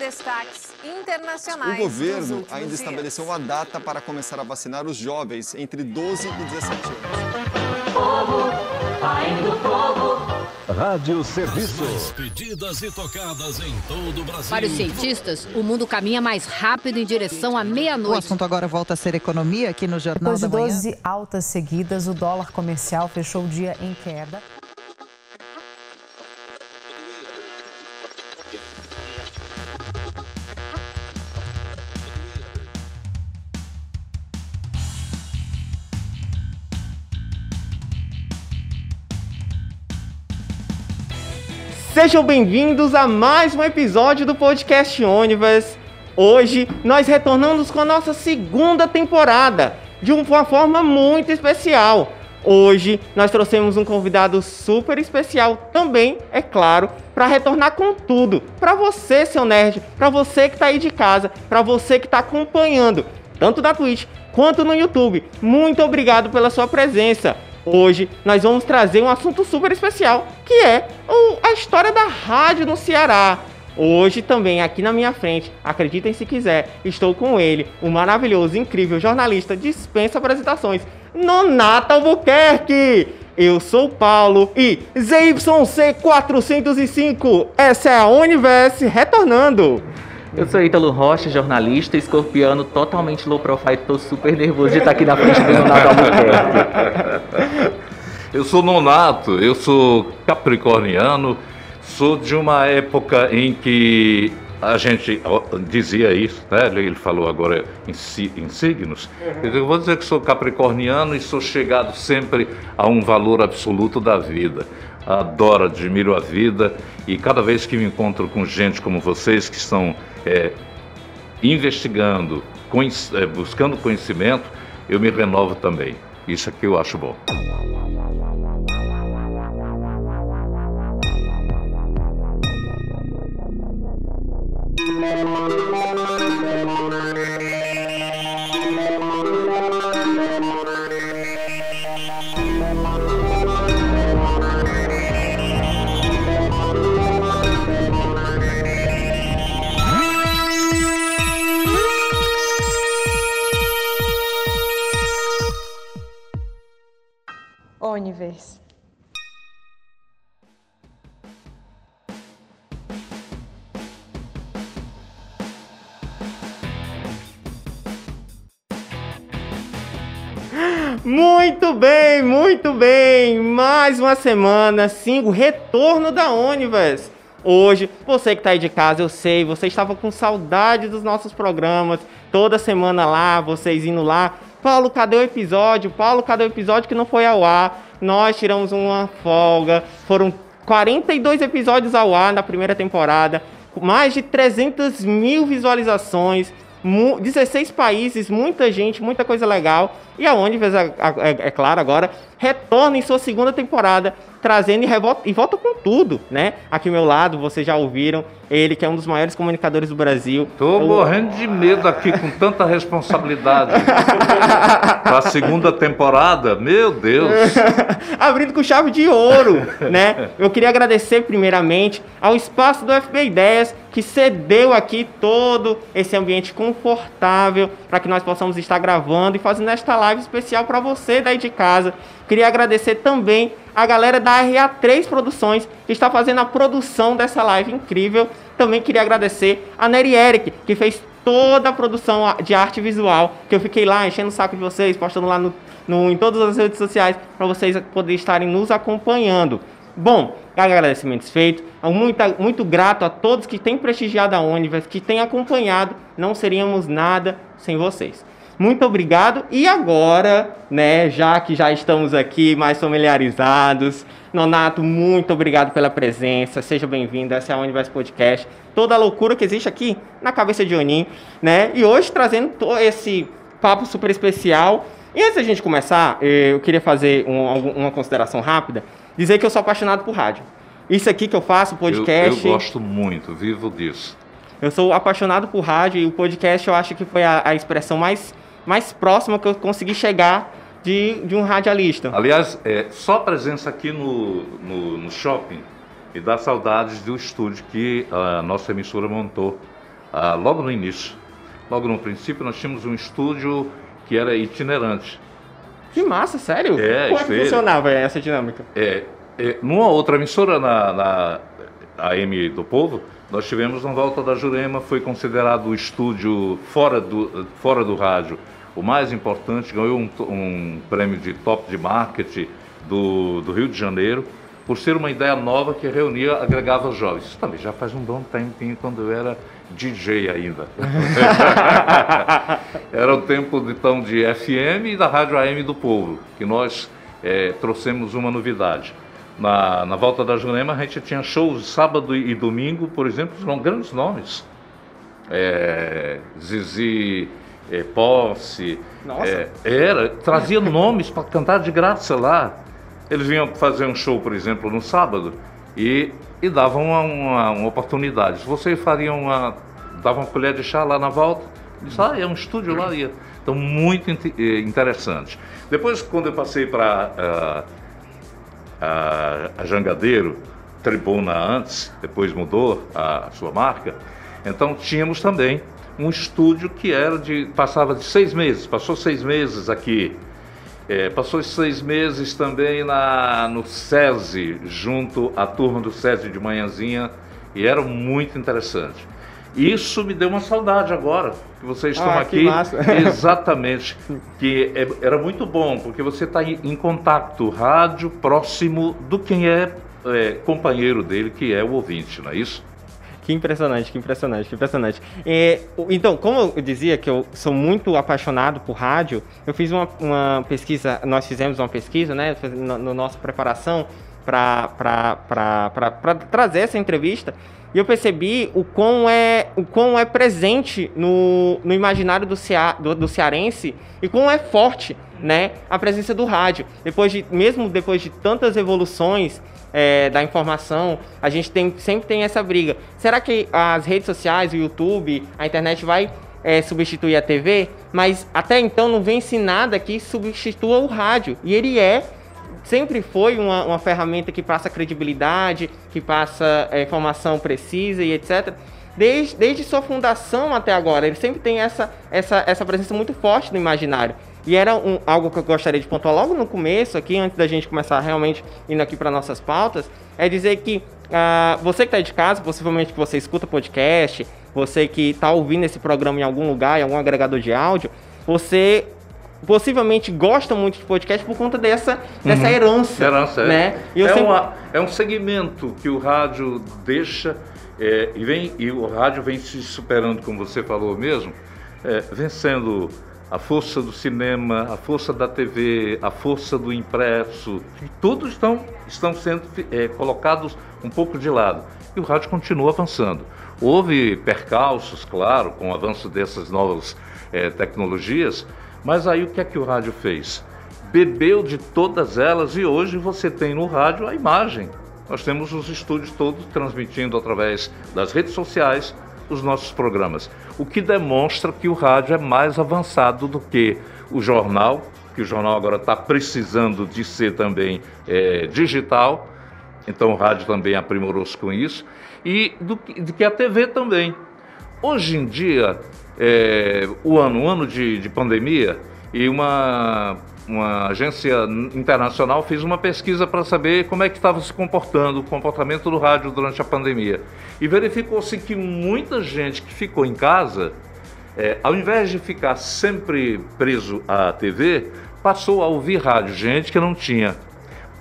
destaques internacionais. O governo ainda dias. estabeleceu uma data para começar a vacinar os jovens entre 12 e 17 anos. Povo, pai do povo. Rádio Serviço. Pedidas e tocadas em todo o Brasil. Para os cientistas, o mundo caminha mais rápido em direção à meia-noite. O assunto agora volta a ser economia aqui no Jornal Depois da Manhã. Depois de 12 altas seguidas, o dólar comercial fechou o dia em queda. Sejam bem-vindos a mais um episódio do podcast Universe. Hoje nós retornamos com a nossa segunda temporada de uma forma muito especial. Hoje nós trouxemos um convidado super especial também, é claro, para retornar com tudo. Para você, seu nerd, para você que está aí de casa, para você que está acompanhando, tanto na Twitch quanto no YouTube. Muito obrigado pela sua presença. Hoje nós vamos trazer um assunto super especial, que é a história da rádio no Ceará. Hoje também aqui na minha frente, acreditem se quiser, estou com ele, o maravilhoso, incrível jornalista, dispensa apresentações, Nonato Albuquerque. Eu sou o Paulo e ZYC405, essa é a Universe retornando. Eu sou Ítalo Rocha, jornalista, escorpiano, totalmente low profile, tô super nervoso de estar aqui na frente do Nonato Albuquerque. Eu sou Nonato, eu sou capricorniano, sou de uma época em que a gente dizia isso, né? Ele falou agora em, em signos. Uhum. Eu vou dizer que sou capricorniano e sou chegado sempre a um valor absoluto da vida adoro, admiro a vida e cada vez que me encontro com gente como vocês que estão é, investigando, é, buscando conhecimento, eu me renovo também. Isso aqui eu acho bom. Muito bem, muito bem. Mais uma semana, sim, o retorno da Universe. Hoje, você que está aí de casa, eu sei, você estava com saudade dos nossos programas, toda semana lá, vocês indo lá. Paulo, cadê o episódio? Paulo, cadê o episódio que não foi ao ar? Nós tiramos uma folga. Foram 42 episódios ao ar na primeira temporada, mais de 300 mil visualizações. 16 países, muita gente, muita coisa legal. E a Onivers, é, é, é claro, agora retorna em sua segunda temporada, trazendo e, revolta, e volta com tudo, né? Aqui ao meu lado, vocês já ouviram, ele que é um dos maiores comunicadores do Brasil. Tô morrendo de medo aqui com tanta responsabilidade. A segunda temporada, meu Deus. Abrindo com chave de ouro, né? Eu queria agradecer primeiramente ao espaço do FB Ideias que cedeu aqui todo esse ambiente confortável para que nós possamos estar gravando e fazendo esta live especial para você daí de casa. Queria agradecer também a galera da RA3 Produções, que está fazendo a produção dessa live incrível. Também queria agradecer a Nery Eric, que fez toda a produção de arte visual, que eu fiquei lá enchendo o saco de vocês, postando lá no, no em todas as redes sociais, para vocês poderem estarem nos acompanhando. Bom, agradecimentos feitos. Muito, muito grato a todos que têm prestigiado a Universe, que têm acompanhado. Não seríamos nada sem vocês. Muito obrigado. E agora, né, já que já estamos aqui mais familiarizados, Nonato, muito obrigado pela presença. Seja bem-vindo. Essa é a Universo Podcast. Toda a loucura que existe aqui na cabeça de Onin, né? E hoje trazendo esse papo super especial. E antes da gente começar, eh, eu queria fazer um, uma consideração rápida. Dizer que eu sou apaixonado por rádio. Isso aqui que eu faço, podcast. Eu, eu gosto muito, vivo disso. Eu sou apaixonado por rádio e o podcast eu acho que foi a, a expressão mais mais próxima que eu consegui chegar de, de um radialista. Aliás, é, só a presença aqui no, no, no shopping me dá saudades do estúdio que a nossa emissora montou ah, logo no início. Logo no princípio, nós tínhamos um estúdio que era itinerante. Que massa, sério? É, Como é que funcionava essa dinâmica? É, é, numa outra emissora, na, na AM do Povo, nós tivemos na Volta da Jurema, foi considerado o estúdio fora do, fora do rádio o mais importante, ganhou um, um prêmio de top de marketing do, do Rio de Janeiro, por ser uma ideia nova que reunia, agregava jovens. Isso também já faz um bom tempinho quando eu era DJ ainda. era o tempo então de FM e da Rádio AM do Povo, que nós é, trouxemos uma novidade. Na, na volta da Jurema a gente tinha shows sábado e domingo, por exemplo, com grandes nomes. É, Zizi é, Posse. Nossa. É, era, trazia nomes para cantar de graça lá. Eles vinham fazer um show, por exemplo, no sábado e, e davam uma, uma, uma oportunidade. Se você faria uma. dava uma colher de chá lá na volta, disse, ah, é um estúdio lá. Então, muito eh, interessante. Depois, quando eu passei para a, a Jangadeiro, Tribuna antes, depois mudou a sua marca. Então tínhamos também um estúdio que era de passava de seis meses, passou seis meses aqui, É, passou seis meses também na, no SESI, junto à turma do SESI de manhãzinha, e era muito interessante. Isso me deu uma saudade agora, que vocês estão Ah, que aqui. massa. Exatamente. que é- era muito bom, porque você está em, em contato rádio próximo do quem é, é, companheiro dele, que é o ouvinte, não é isso? Que impressionante, que impressionante, que impressionante. É, então, como eu dizia que eu sou muito apaixonado por rádio, eu fiz uma, uma pesquisa, nós fizemos uma pesquisa, né, na no nossa preparação para trazer essa entrevista, e eu percebi o quão é, o quão é presente no, no imaginário do, cea, do, do cearense e quão é forte né, a presença do rádio. Depois de, mesmo depois de tantas evoluções é, da informação, a gente tem, sempre tem essa briga. Será que as redes sociais, o YouTube, a internet vai é, substituir a TV? Mas até então não vem-se nada que substitua o rádio. E ele é, sempre foi uma, uma ferramenta que passa credibilidade, que passa é, informação precisa e etc. Desde, desde sua fundação até agora, ele sempre tem essa, essa, essa presença muito forte no imaginário. E era um, algo que eu gostaria de pontuar logo no começo, aqui, antes da gente começar realmente indo aqui para nossas pautas, é dizer que ah, você que está de casa, possivelmente que você escuta podcast, você que está ouvindo esse programa em algum lugar, em algum agregador de áudio, você possivelmente gosta muito de podcast por conta dessa, dessa Uhum. herança. Herança, é. né? Eu é, sempre- uma- é um segmento que o rádio deixa é, e, vem, e o rádio vem se superando, como você falou mesmo, é, vencendo a força do cinema, a força da TV, a força do impresso, todos estão, estão sendo é, colocados um pouco de lado. E o rádio continua avançando. Houve percalços, claro, com o avanço dessas novas é, tecnologias, mas aí o que é que o rádio fez? bebeu de todas elas e hoje você tem no rádio a imagem. Nós temos os estúdios todos transmitindo através das redes sociais os nossos programas, o que demonstra que o rádio é mais avançado do que o jornal, que o jornal agora está precisando de ser também eh, digital, então o rádio também aprimorou-se com isso, e do de que a TV também. Hoje em dia, é, o ano, um ano de, de pandemia, e uma, uma agência internacional fez uma pesquisa para saber como é que estava se comportando o comportamento do rádio durante a pandemia. E verificou-se que muita gente que ficou em casa, é, ao invés de ficar sempre preso à TV, passou a ouvir rádio. Gente que não tinha.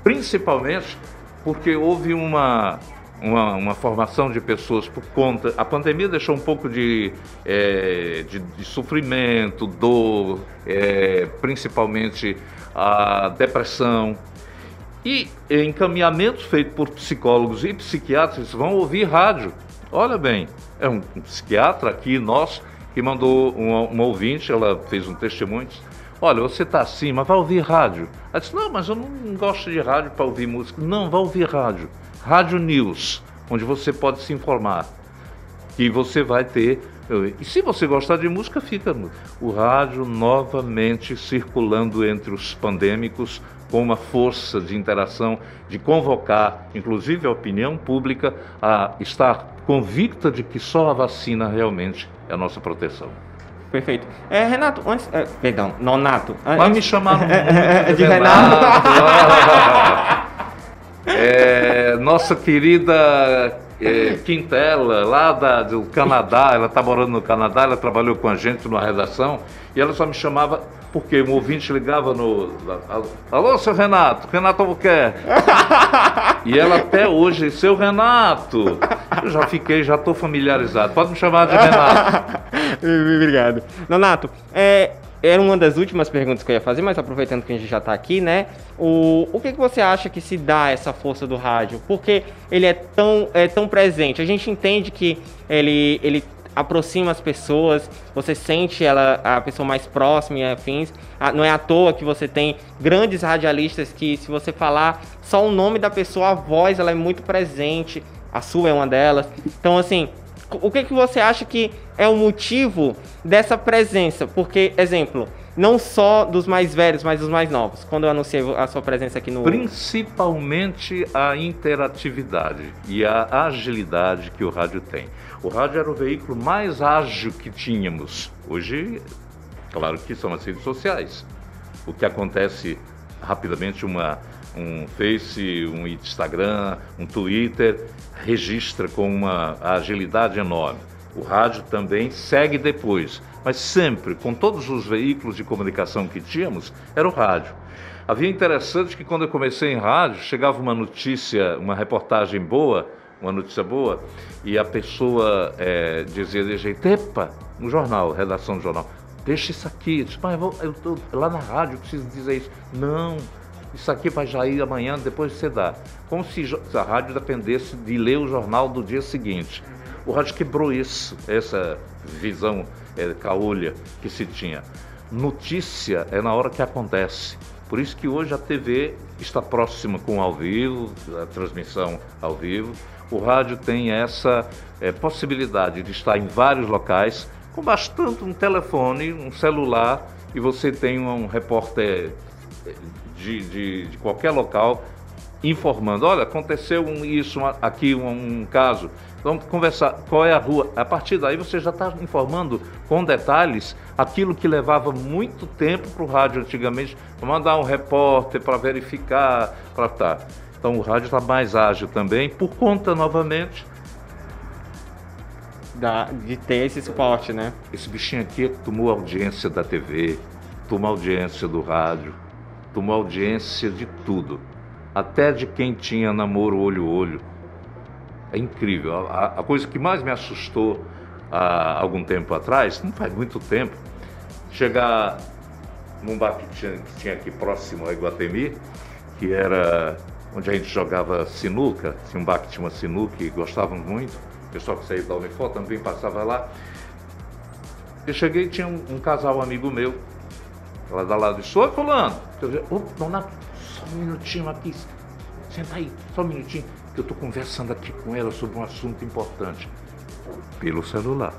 Principalmente porque houve uma, uma, uma formação de pessoas por conta. A pandemia deixou um pouco de, é, de, de sofrimento, dor, é, principalmente a depressão. E encaminhamentos feitos por psicólogos e psiquiatras vão ouvir rádio. Olha bem, é um psiquiatra aqui, nosso, que mandou uma, uma ouvinte, ela fez um testemunho. disse, Olha, você está assim, mas vai ouvir rádio. Ela disse, não, mas eu não gosto de rádio para ouvir música. Não, vai ouvir rádio. Rádio News, onde você pode se informar. Que você vai ter. E se você gostar de música, fica. O rádio novamente circulando entre os pandêmicos com uma força de interação, de convocar, inclusive a opinião pública, a estar convicta de que só a vacina realmente é a nossa proteção. Perfeito. É, Renato, antes. É, perdão, Nonato. Vai me chamar de, de Renato. é, nossa querida é, Quintela, lá da, do Canadá, ela está morando no Canadá, ela trabalhou com a gente numa redação e ela só me chamava porque um ouvinte ligava no. Alô, seu Renato, Renato Albuquerque. e ela até hoje, seu Renato. Eu já fiquei, já estou familiarizado. Pode me chamar de Renato. Obrigado. Nonato, é, era uma das últimas perguntas que eu ia fazer, mas aproveitando que a gente já está aqui, né? O, o que, que você acha que se dá essa força do rádio? Porque ele é tão, é tão presente. A gente entende que ele, ele aproxima as pessoas, você sente ela a pessoa mais próxima e afins. Ah, não é à toa que você tem grandes radialistas que, se você falar só o nome da pessoa, a voz ela é muito presente. A sua é uma delas. Então, assim, o que, que você acha que é o motivo dessa presença? Porque, exemplo, não só dos mais velhos, mas dos mais novos, quando eu anunciei a sua presença aqui no. Principalmente a interatividade e a agilidade que o rádio tem. O rádio era o veículo mais ágil que tínhamos. Hoje, claro que são as redes sociais. O que acontece rapidamente, uma, um Face, um Instagram, um Twitter, registra com uma agilidade enorme. O rádio também segue depois, mas sempre, com todos os veículos de comunicação que tínhamos, era o rádio. Havia interessante que quando eu comecei em rádio, chegava uma notícia, uma reportagem boa, uma notícia boa, e a pessoa é, dizia de jeito, epa, no jornal, redação do jornal, deixa isso aqui. Eu disse, mas eu estou lá na rádio, eu preciso dizer isso. Não, isso aqui vai já ir amanhã, depois você dá. Como se a rádio dependesse de ler o jornal do dia seguinte. O rádio quebrou isso, essa visão é, caolha que se tinha. Notícia é na hora que acontece. Por isso que hoje a TV está próxima com ao vivo, a transmissão ao vivo. O rádio tem essa é, possibilidade de estar em vários locais, com bastante um telefone, um celular, e você tem um repórter de, de, de qualquer local informando, olha, aconteceu um, isso aqui, um, um, caso, vamos conversar, qual é a rua? A partir daí você já está informando com detalhes aquilo que levava muito tempo para o rádio antigamente, mandar um repórter para verificar, para estar. Tá. Então o rádio está mais ágil também, por conta novamente da, de ter esse suporte, né? Esse bichinho aqui tomou audiência da TV, tomou audiência do rádio, tomou audiência de tudo, até de quem tinha namoro olho-olho. É incrível. A, a, coisa que mais me assustou há algum tempo atrás, não faz muito tempo, chegar num bar que tinha, que tinha aqui próximo a Iguatemi, que era onde a gente jogava sinuca, tinha um bar que tinha uma sinuca e gostávamos muito, o pessoal que saía da Unifor também passava lá. Eu cheguei e tinha um, um casal amigo meu, ela da lado oi fulano. Eu disse, ô, dona, só um minutinho aqui, senta aí, só um minutinho, que eu estou conversando aqui com ela sobre um assunto importante. Pelo celular.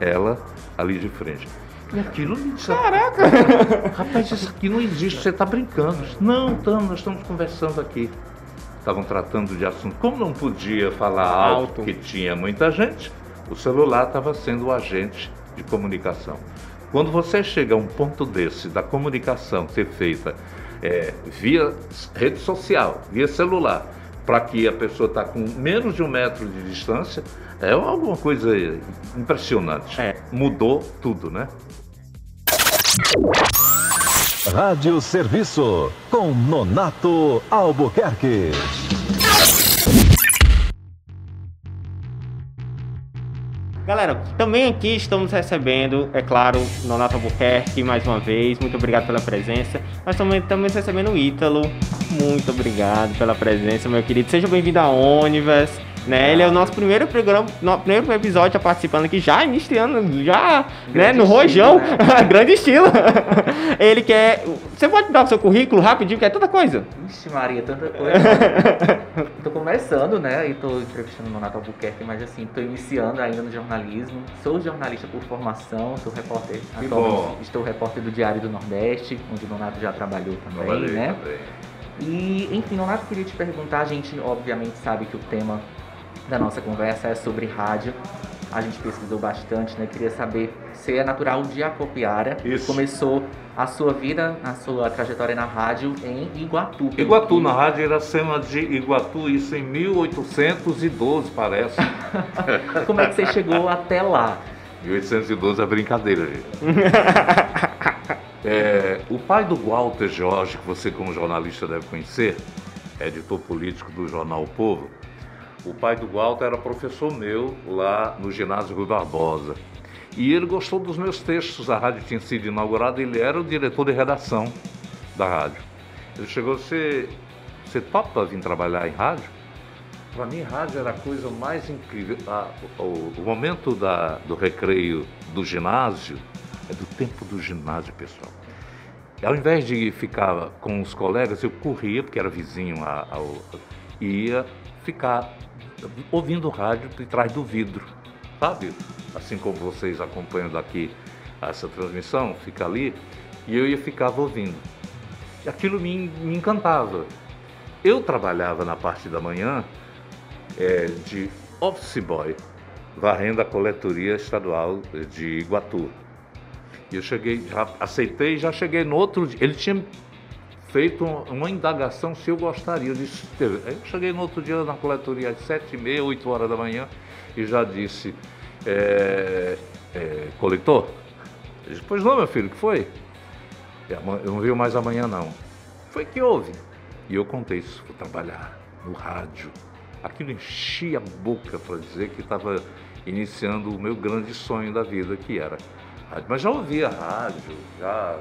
Ela ali de frente. E aquilo me disse, Caraca! Rapaz, isso aqui não existe, você está brincando. Não, estamos, nós estamos conversando aqui. Estavam tratando de assunto. Como não podia falar alto, alto. porque tinha muita gente, o celular estava sendo o agente de comunicação. Quando você chega a um ponto desse, da comunicação ser feita é, via rede social, via celular, para que a pessoa está com menos de um metro de distância, é alguma coisa impressionante. É. Mudou tudo, né? Rádio Serviço com Nonato Albuquerque. Galera, também aqui estamos recebendo, é claro, Nonato Albuquerque mais uma vez. Muito obrigado pela presença. Nós também estamos recebendo o Ítalo. Muito obrigado pela presença, meu querido. Seja bem-vindo à Onivers. Né? Ele é o nosso primeiro programa, no, primeiro episódio já participando aqui, já iniciando, já né, no rojão, né? grande estilo. ele quer. Você pode dar o seu currículo rapidinho, que é toda coisa? Vixe, Maria, tanta coisa. tô começando, né? E tô entrevistando o Nonato Albuquerque, mas assim, tô iniciando ainda no jornalismo. Sou jornalista por formação, sou repórter. estou repórter do Diário do Nordeste, onde o Nonato já trabalhou também, Trabalhei né? Também. E, enfim, Nonato, queria te perguntar, a gente obviamente sabe que o tema da nossa conversa é sobre rádio. A gente pesquisou bastante, né? Queria saber se é natural de Acopiara. Isso. Começou a sua vida, a sua trajetória na rádio em Iguatu. Iguatu, na rádio Iracema de Iguatu, isso em 1812, parece. Como é que você chegou até lá? 1812 é brincadeira, gente. é, o pai do Walter Jorge, que você como jornalista deve conhecer, é editor político do jornal o Povo, o pai do Walter era professor meu lá no ginásio Rui Barbosa. E ele gostou dos meus textos. A rádio tinha sido inaugurada, ele era o diretor de redação da rádio. Ele chegou, você, você topa vir trabalhar em rádio? Para mim, rádio era a coisa mais incrível. o, o, momento da, do recreio do ginásio é do tempo do ginásio, pessoal. Ao invés de ficar com os colegas, eu corria, porque era vizinho ao, e ia ficar ouvindo rádio de trás do vidro, sabe? Assim como vocês acompanham daqui essa transmissão, fica ali, e eu ia ficava ouvindo. E aquilo me, me encantava. Eu trabalhava na parte da manhã é, de office boy, varrendo a coletoria estadual de Iguatu. E eu cheguei, aceitei, já cheguei no outro dia. Ele tinha feito uma indagação se eu gostaria. Eu disse, eu cheguei no outro dia na coletoria às sete e meia, oito horas da manhã e já disse, é, é, coletor? Disse, pois não, meu filho, que foi? Eu não viu mais amanhã não. Foi que houve. E eu contei isso, vou trabalhar no rádio. Aquilo enchia a boca para dizer que estava iniciando o meu grande sonho da vida, que era rádio. Mas já ouvia rádio, já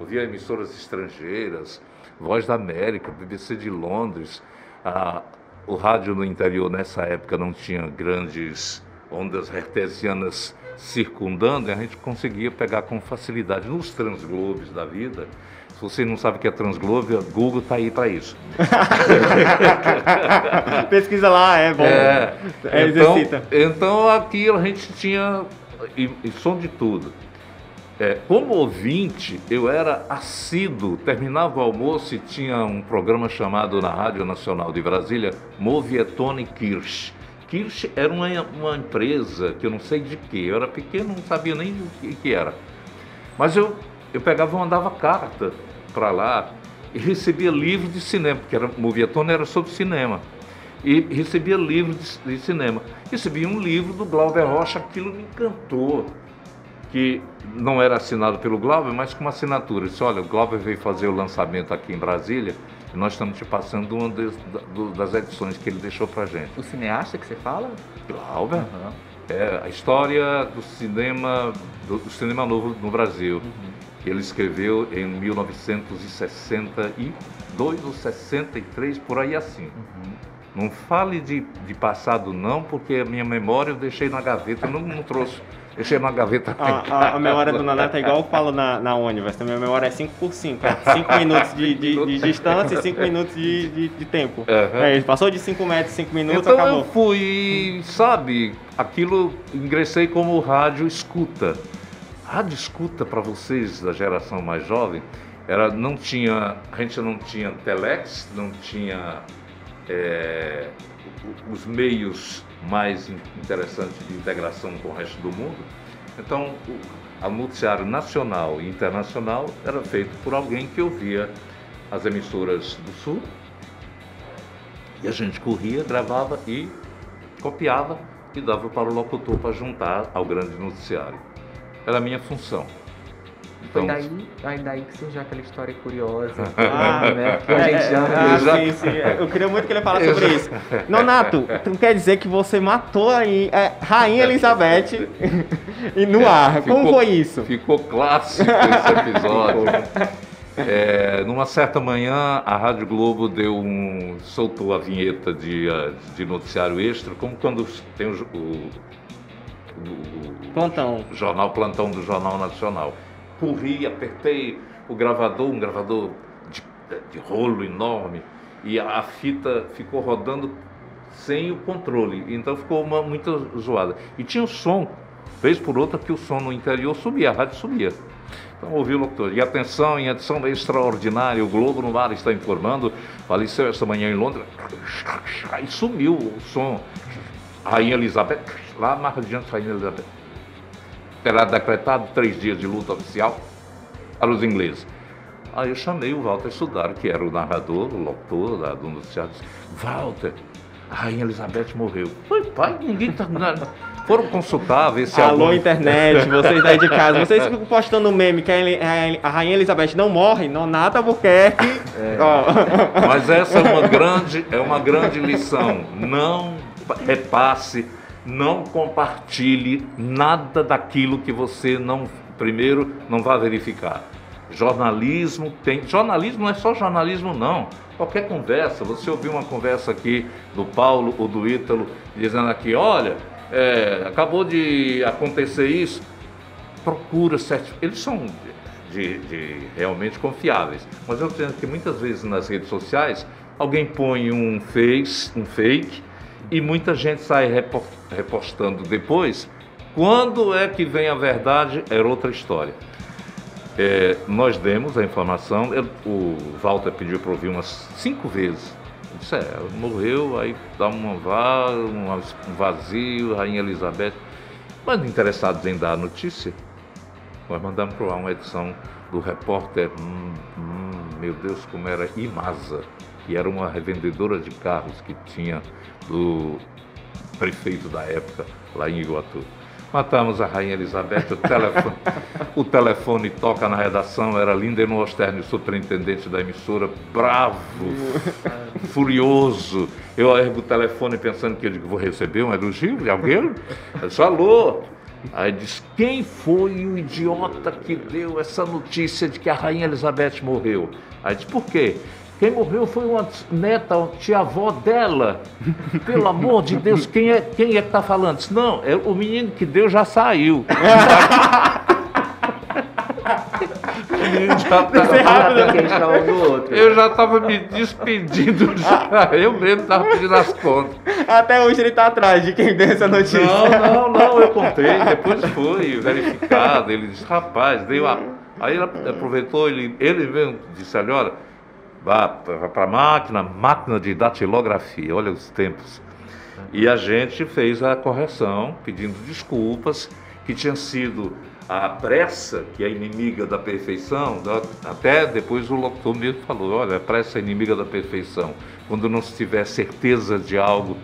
ouvia emissoras estrangeiras, Voz da América, BBC de Londres. Ah, o rádio no interior nessa época não tinha grandes ondas hertzianas circundando e a gente conseguia pegar com facilidade nos transglobes da vida. Se você não sabe o que é transglobe, o Google está aí para isso. Pesquisa lá, é bom. É, é então, então aqui a gente tinha e, e som de tudo. É, como ouvinte, eu era assíduo, terminava o almoço e tinha um programa chamado na Rádio Nacional de Brasília, Movietone Kirsch. Kirsch era uma, uma empresa que eu não sei de que, eu era pequeno, não sabia nem o que, que era. Mas eu, eu pegava e mandava carta para lá e recebia livros de cinema, porque era, Movietone era sobre cinema. E recebia livros de, cinema. Recebi um livro do Glauber Rocha, aquilo me encantou que não era assinado pelo Glauber, mas com uma assinatura. Disse, olha, o Glauber veio fazer o lançamento aqui em Brasília e nós estamos te passando uma das, das edições que ele deixou pra gente. O cineasta que você fala? Glauber. Uhum. É, a história do cinema, do, do cinema novo no Brasil. Uhum. Ele escreveu em 1962 ou 63, por aí assim. Uhum. Não fale de, de passado não, porque a minha memória eu deixei na gaveta, não, não trouxe. Deixei na gaveta. A, a, a, memória do Nanata é igual eu falo na, na ônibus. A minha memória é 5 por 5. 5 é minutos de, de, de, distância e 5 minutos de, de, de tempo. Uhum. É, passou de 5 metros, 5 minutos, então acabou. eu fui, sabe, aquilo ingressei como rádio escuta. Rádio escuta para vocês da geração mais jovem, era, não tinha, a gente não tinha telex, não tinha é, os meios mais interessantes de integração com o resto do mundo. Então, o noticiário nacional e internacional era feito por alguém que ouvia as emissoras do Sul e a gente corria, gravava e copiava e dava para o locutor para juntar ao grande noticiário. Era a minha função. Então, Foi daí, aí daí que surgiu aquela história curiosa. Ah, né? Que a é, gente já... Ah, sim, sim. Eu queria muito que ele falasse sobre isso. Nonato, tu quer dizer que você matou a é, Rainha Elizabeth e no é, ar. Ficou, Como foi isso? Ficou clássico esse episódio. É, numa certa manhã, a Rádio Globo deu um, soltou a vinheta de, uh, de noticiário extra, como quando tem o, o, o, Plantão. o jornal Plantão do Jornal Nacional. Corri, apertei o gravador, um gravador de, de rolo enorme, e a, fita ficou rodando sem o controle, então ficou uma, muito zoada. E tinha o som, vez por outra, que o som no interior subia, a rádio subia. Então ouviu o locutor. E atenção, em edição extraordinária, o Globo no ar está informando, faleceu esta manhã em Londres, aí sumiu o som. Rainha Elizabeth, lá adiante, Rainha Elizabeth. Terá decretado três dias de luta oficial para os ingleses. Aí eu chamei o Walter Sudar, que era o narrador, o locutor da, do noticiário, disse, Walter, a Rainha Elizabeth morreu. Foi, pai, ninguém está... Foram consultar, ver se Alô, algum... internet, vocês aí de casa. Vocês ficam postando meme que a Rainha Elizabeth não morre, não nada Albuquerque. É. Oh. Mas essa é uma grande, é uma grande lição. Não repasse, não compartilhe nada daquilo que você não, primeiro, não vai verificar. Jornalismo tem. Jornalismo não é só jornalismo, não. Qualquer conversa, você ouviu uma conversa aqui do Paulo ou do Ítalo dizendo aqui, olha, é, acabou de acontecer isso, procura certo. Eles são de, de, realmente confiáveis. Mas eu entendo que muitas vezes nas redes sociais alguém põe um face, um fake, e muita gente sai repostando depois. Quando é que vem a verdade, era outra história. É, nós demos a informação, eu, o Walter pediu para ouvir umas cinco vezes Disse, é, morreu, aí dá uma vá, um vazio, Rainha Elizabeth. Mas interessados em dar a notícia, nós mandamos para lá uma edição do repórter, hum, hum, meu Deus, como era Imasa, que era uma revendedora de carros que tinha do prefeito da época lá em Iguatu. Matamos a Rainha Elizabeth, o telefone, o telefone toca na redação, era Linden Osterni, superintendente da emissora, bravo, furioso. Eu ergo o telefone pensando que eu digo, vou receber um elogio de alguém? Eu disse, alô? Aí diz, quem foi o idiota que deu essa notícia de que a Rainha Elizabeth morreu? Aí diz, por quê? Quem morreu foi uma neta, uma tia-avó dela. Pelo amor de Deus, quem é, quem é que está falando? Disse, não, é o menino que deu já saiu. o menino já tá... Eu já estava me despedindo, já. eu mesmo estava pedindo as contas. Até hoje ele está atrás de quem deu essa notícia. Não, não, não, eu contei, depois foi verificado. Ele disse, rapaz, deu a. Aí ele aproveitou, ele, ele mesmo disse, olha para a máquina, máquina de datilografia, olha os tempos. E a gente fez a correção, pedindo desculpas, que tinha sido a pressa, que é inimiga da perfeição, até depois o locutor mesmo falou, olha, a pressa é inimiga da perfeição. Quando não se tiver certeza de algo,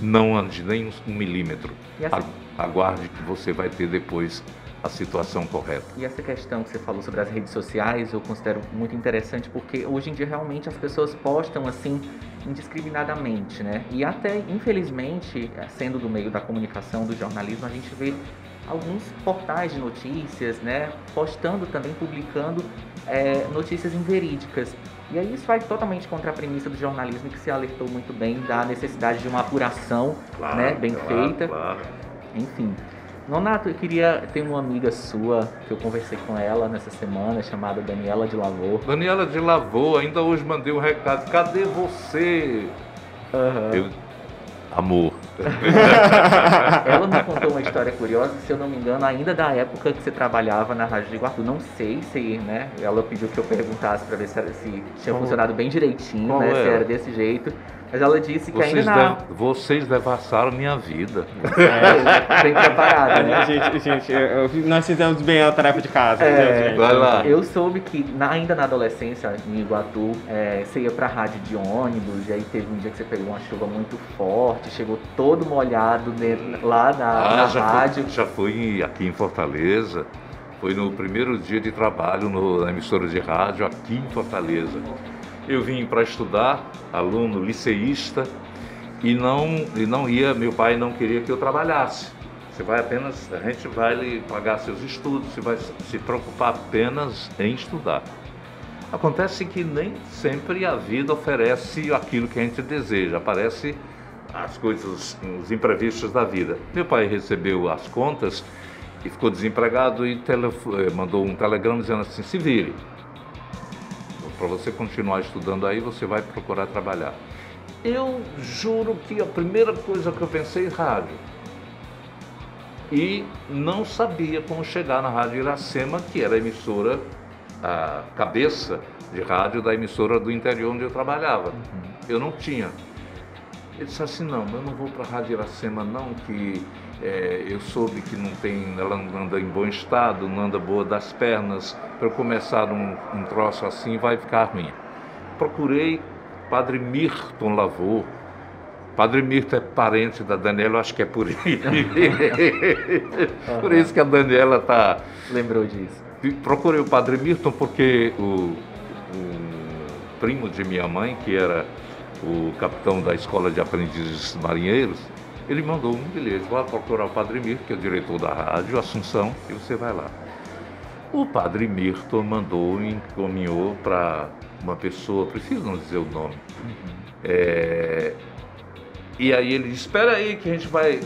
não ande nem um milímetro. Assim? Aguarde que você vai ter depois a situação correta. E essa questão que você falou sobre as redes sociais, eu considero muito interessante porque hoje em dia realmente as pessoas postam assim indiscriminadamente, né? E até infelizmente, sendo do meio da comunicação, do jornalismo, a gente vê alguns portais de notícias, né, postando também, publicando é, notícias inverídicas. E aí isso vai totalmente contra a premissa do jornalismo que se alertou muito bem da necessidade de uma apuração, claro, né, bem claro, feita. Claro. Enfim. Nonato, eu queria. Tem uma amiga sua que eu conversei com ela nessa semana, chamada Daniela de Lavô. Daniela de Lavô, ainda hoje mandei um recado. Cadê você? Uhum. Eu... Amor. ela me contou uma história curiosa, se eu não me engano, ainda da época que você trabalhava na Rádio de Iguatu. Não sei se, né? Ela pediu que eu perguntasse para ver se, se tinha funcionado bem direitinho, né? Se era desse jeito. Mas ela disse que vocês ainda na... De... Vocês devassaram minha vida. É, bem preparada, né? gente, gente eu, nós fizemos bem a tarefa de casa. É, Vai lá. Eu soube que na, ainda na adolescência, em Iguatu, é, você ia pra rádio de ônibus, e aí teve um dia que você pegou uma chuva muito forte, chegou todo molhado dentro, lá na, ah, na já rádio. Fui, já fui aqui em Fortaleza. Foi no primeiro dia de trabalho no, na emissora de rádio aqui em Fortaleza. Eu vim para estudar, aluno liceísta, e não, e não ia, meu pai não queria que eu trabalhasse. Você vai apenas, a gente vai lhe pagar seus estudos, você vai se preocupar apenas em estudar. Acontece que nem sempre a vida oferece aquilo que a gente deseja. Aparece as coisas, os imprevistos da vida. Meu pai recebeu as contas e ficou desempregado e eh, mandou um telegrama dizendo assim: se vire. Para você continuar estudando aí, você vai procurar trabalhar. Eu juro que a primeira coisa que eu pensei, rádio. E não sabia como chegar na Rádio Iracema, que era a emissora, a cabeça de rádio da emissora do interior onde eu trabalhava. Uhum. Eu não tinha. Ele disse assim, não, eu não vou para a Rádio Iracema não, que é, eu soube que não tem, ela não anda em bom estado, não anda boa das pernas, para eu começar um, um troço assim vai ficar ruim. Procurei Padre Mirton Lavô. Padre Mirton é parente da Daniela, eu acho que é por isso. por isso que a Daniela tá lembrou disso. Procurei o Padre Mirton porque o, o primo de minha mãe, que era o capitão da Escola de Aprendizes Marinheiros, ele mandou um bilhete, vá procurar o Padre Mirton, que é o diretor da rádio Assunção, e você vai lá. O Padre Mirton mandou, encaminhou para uma pessoa, preciso não dizer o nome. Uhum. É, e aí ele disse, espera aí que a gente vai,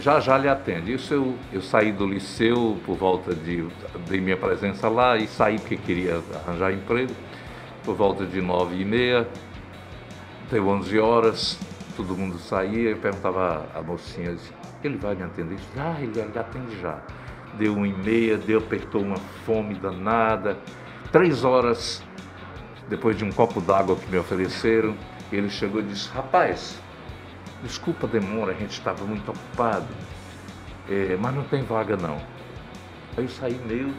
já já lhe atende. Isso eu, eu saí do liceu por volta de, de minha presença lá e saí porque queria arranjar emprego, por volta de nove e meia, deu onze horas, todo mundo saía, eu perguntava à mocinha, disse, ele vai me atender? Disse, ah, ele, ele atende já. Deu uma e meia, deu, apertou uma fome danada. Três horas depois de um copo d'água que me ofereceram, ele chegou e disse, rapaz, desculpa a demora, a gente estava muito ocupado, é, mas não tem vaga não. Aí eu saí meio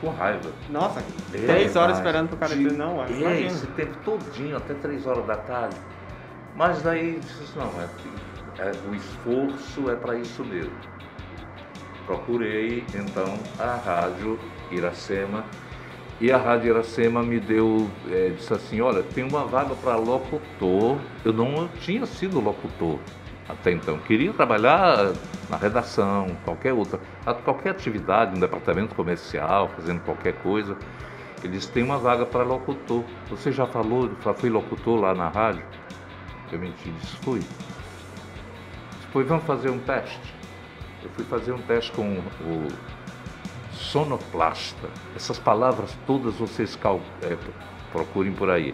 com raiva. Nossa, é, três horas esperando para o cara dizer não. É, esse tempo todinho, até três horas da tarde. Mas daí disse não, é, é, o esforço é para isso mesmo. Procurei então a rádio Iracema e a Rádio Iracema me deu, é, disse assim, olha, tem uma vaga para locutor. Eu não tinha sido locutor até então. Queria trabalhar na redação, qualquer outra, qualquer atividade, no departamento comercial, fazendo qualquer coisa. Ele disse, tem uma vaga para locutor. Você já falou, já locutor lá na rádio? Eu menti, disse, fui. Depois vamos fazer um teste. Eu fui fazer um teste com o sonoplasta. Essas palavras todas vocês cal... é, procurem por aí.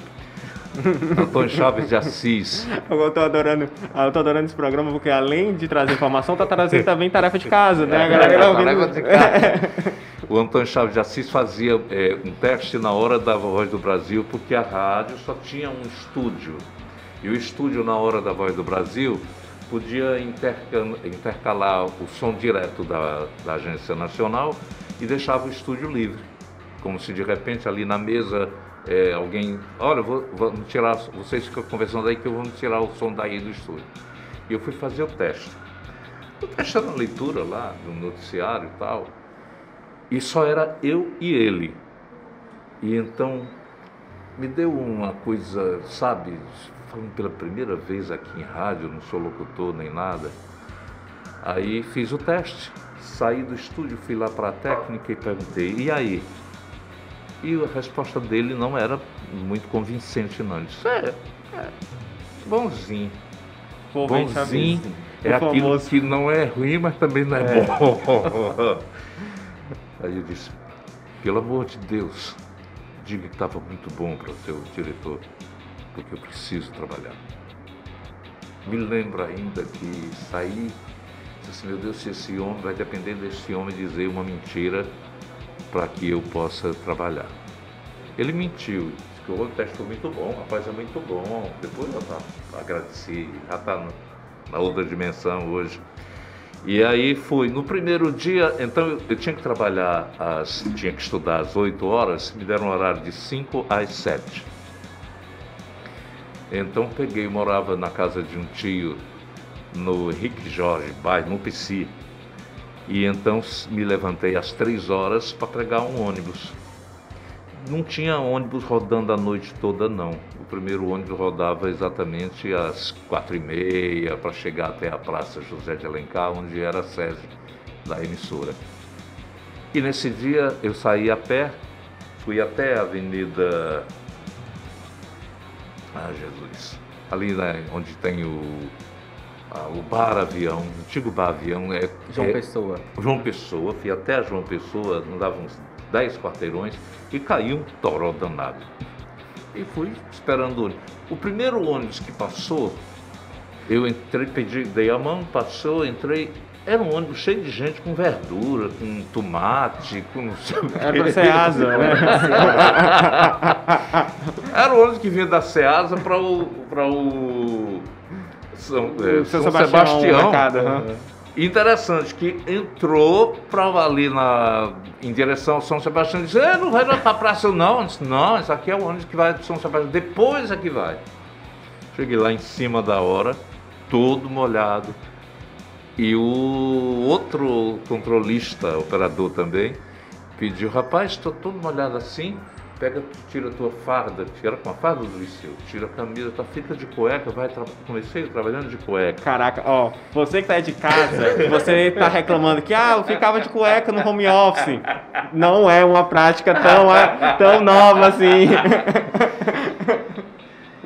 Antônio Chaves de Assis. Eu estou adorando, eu tô adorando esse programa porque além de trazer informação, está trazendo também tarefa de casa, né? É, tarefa de casa. O Antônio Chaves de Assis fazia é, um teste na hora da Voz do Brasil porque a rádio só tinha um estúdio. E o estúdio na hora da Voz do Brasil podia intercalar o som direto da, da Agência Nacional e deixava o estúdio livre. Como se de repente ali na mesa é, alguém, olha, vou, vamos tirar, vocês ficam conversando aí que eu vou tirar o som daí do estúdio. E eu fui fazer o teste. O teste era leitura lá, do noticiário e tal. E só era eu e ele. E então me deu uma coisa, sabe, falando pela primeira vez aqui em rádio, não sou locutor nem nada. Aí fiz o teste saí do estúdio, fui lá para a técnica e perguntei, e aí? E a resposta dele não era muito convincente, não. Ele disse, é, é bonzinho. Pô, bonzinho é aquilo famoso. que não é ruim, mas também não é, é. bom. aí eu disse, pelo amor de Deus, diga que estava muito bom para o seu diretor, porque eu preciso trabalhar. Me lembro ainda que saí assim, meu Deus, se esse homem, vai depender desse homem dizer uma mentira para que eu possa trabalhar. Ele mentiu, disse que o teste foi muito bom, rapaz, é muito bom. Depois eu tá, agradeci, já está na outra dimensão hoje. E aí fui. No primeiro dia, então eu, tinha que trabalhar, as, tinha que estudar às 8 horas, me deram um horário de 5 às 7. Então peguei, morava na casa de um tio no Henrique Jorge, bairro, no PC. E então me levantei às três horas para pegar um ônibus. Não tinha ônibus rodando a noite toda, não. O primeiro ônibus rodava exatamente às quatro e meia para chegar até a Praça José de Alencar, onde era a sede da emissora. E nesse dia eu saí a pé, fui até a Avenida. Ah, Jesus. Ali né, onde tem o, ah, o bar avião, o antigo bar avião. É, João é- Pessoa. João Pessoa, fui até a João Pessoa, não dava uns 10 quarteirões, e caiu um toró danado. E fui esperando o ônibus. O primeiro ônibus que passou, eu entrei, pedi, dei a mão, passou, entrei. Era um ônibus cheio de gente com verdura, com tomate, com não sei o quê. Era pra Ceasa, né? Era o ônibus que vinha da Ceasa para o, pra o São, é, São São Sebastião, Sebastião. mercado, aham. Interessante que entrou para ali na, em direção ao São Sebastião e disse, "É, não vai para a praça não. Disse, não, isso aqui é o ônibus que vai de São Sebastião, depois é que vai. Cheguei lá em cima da hora, todo molhado. E o outro controlista, operador também, pediu, rapaz, estou todo molhado assim, pega, tira a tua farda, tira com a farda do liceu, tira a camisa, tá, fica de cueca, vai, tra- comecei trabalhando de cueca. Caraca, ó, você que tá de casa, você tá reclamando que, ah, eu ficava de cueca no home office. Não é uma prática tão, tão nova assim.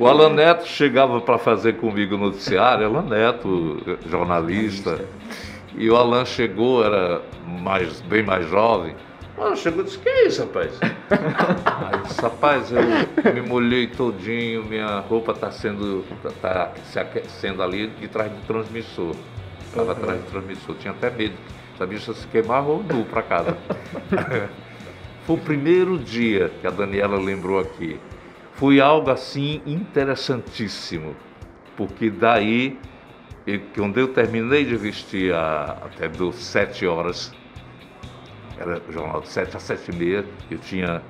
O Alan Neto chegava para fazer comigo o noticiário, Alan Neto, jornalista, e o Alan chegou, era mais, bem mais jovem. O Alan chegou e disse, que é isso, rapaz? Aí disse, rapaz, eu me molhei todinho, minha roupa está sendo, tá se aquecendo ali de trás do transmissor. Estava atrás do transmissor, tinha até medo. Sabia se eu se queimava ou nu para casa. Foi o primeiro dia que a Daniela lembrou aqui. Foi algo assim interessantíssimo, porque daí, eu- quando eu terminei de vestir a- até dos sete horas, era jornal de sete a sete e meia, eu tinha,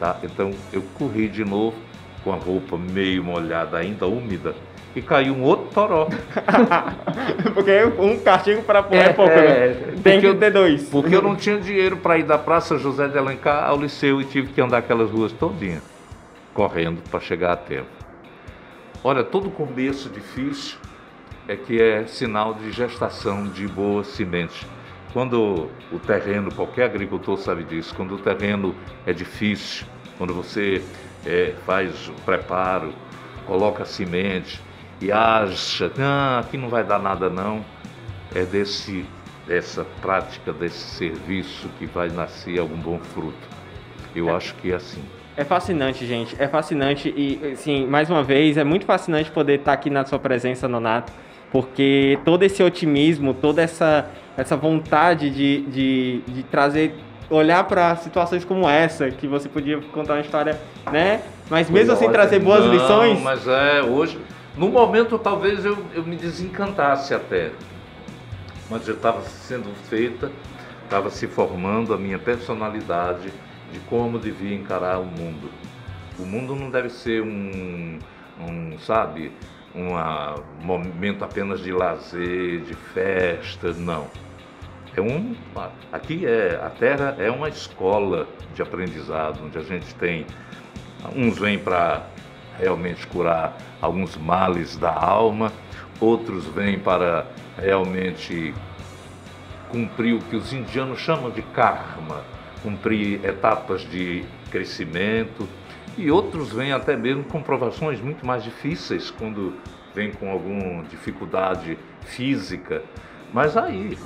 tá? Então eu corri de novo com a roupa meio molhada, ainda úmida, e caiu um outro toró. Porque um castigo para pôr é, É, pouco, é, né? Tem que eu- ter dois. Porque eu não tinha dinheiro para ir da Praça José de Alencar ao liceu e tive que andar aquelas ruas todinhas, correndo para chegar a tempo. Olha, todo começo difícil é que é sinal de gestação de boa semente. Quando o terreno, qualquer agricultor sabe disso, quando o terreno é difícil, quando você eh, faz o preparo, coloca a semente e acha, ah, aqui não vai dar nada não, é desse, dessa prática, desse serviço que vai nascer algum bom fruto. Eu acho que é assim. É fascinante, gente. É fascinante e, assim, mais uma vez, é muito fascinante poder estar aqui na sua presença, Nonato, porque todo esse otimismo, toda essa, essa vontade de, de, de trazer, olhar para situações como essa, que você podia contar uma história, né? Mas mesmo assim trazer boas Não, lições. Mas é, hoje, no momento talvez eu, eu me desencantasse até. Mas já estava sendo feita, estava se formando a minha personalidade de como devia encarar o mundo. O mundo não deve ser um, um sabe, um momento apenas de lazer, de festa, não. É um, aqui é a Terra é uma escola de aprendizado, onde a gente tem uns vêm para realmente curar alguns males da alma, outros vêm para realmente cumprir o que os indianos chamam de karma, cumprir etapas de crescimento, e outros vêm até mesmo com provações muito mais difíceis, quando vêm com alguma dificuldade física. Mas aí,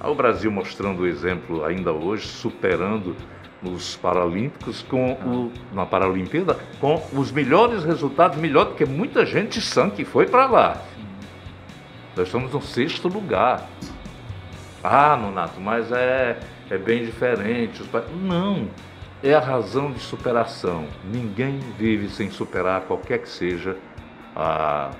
o Brasil mostrando o exemplo ainda hoje, superando nos Paralímpicos com o, na Paralimpíada com os melhores resultados, melhor do que muita gente sã que foi para lá. Nós estamos no sexto lugar. Ah, Nonato, mas é, é bem diferente. Não, é a razão de superação. Ninguém vive sem superar qualquer que seja a,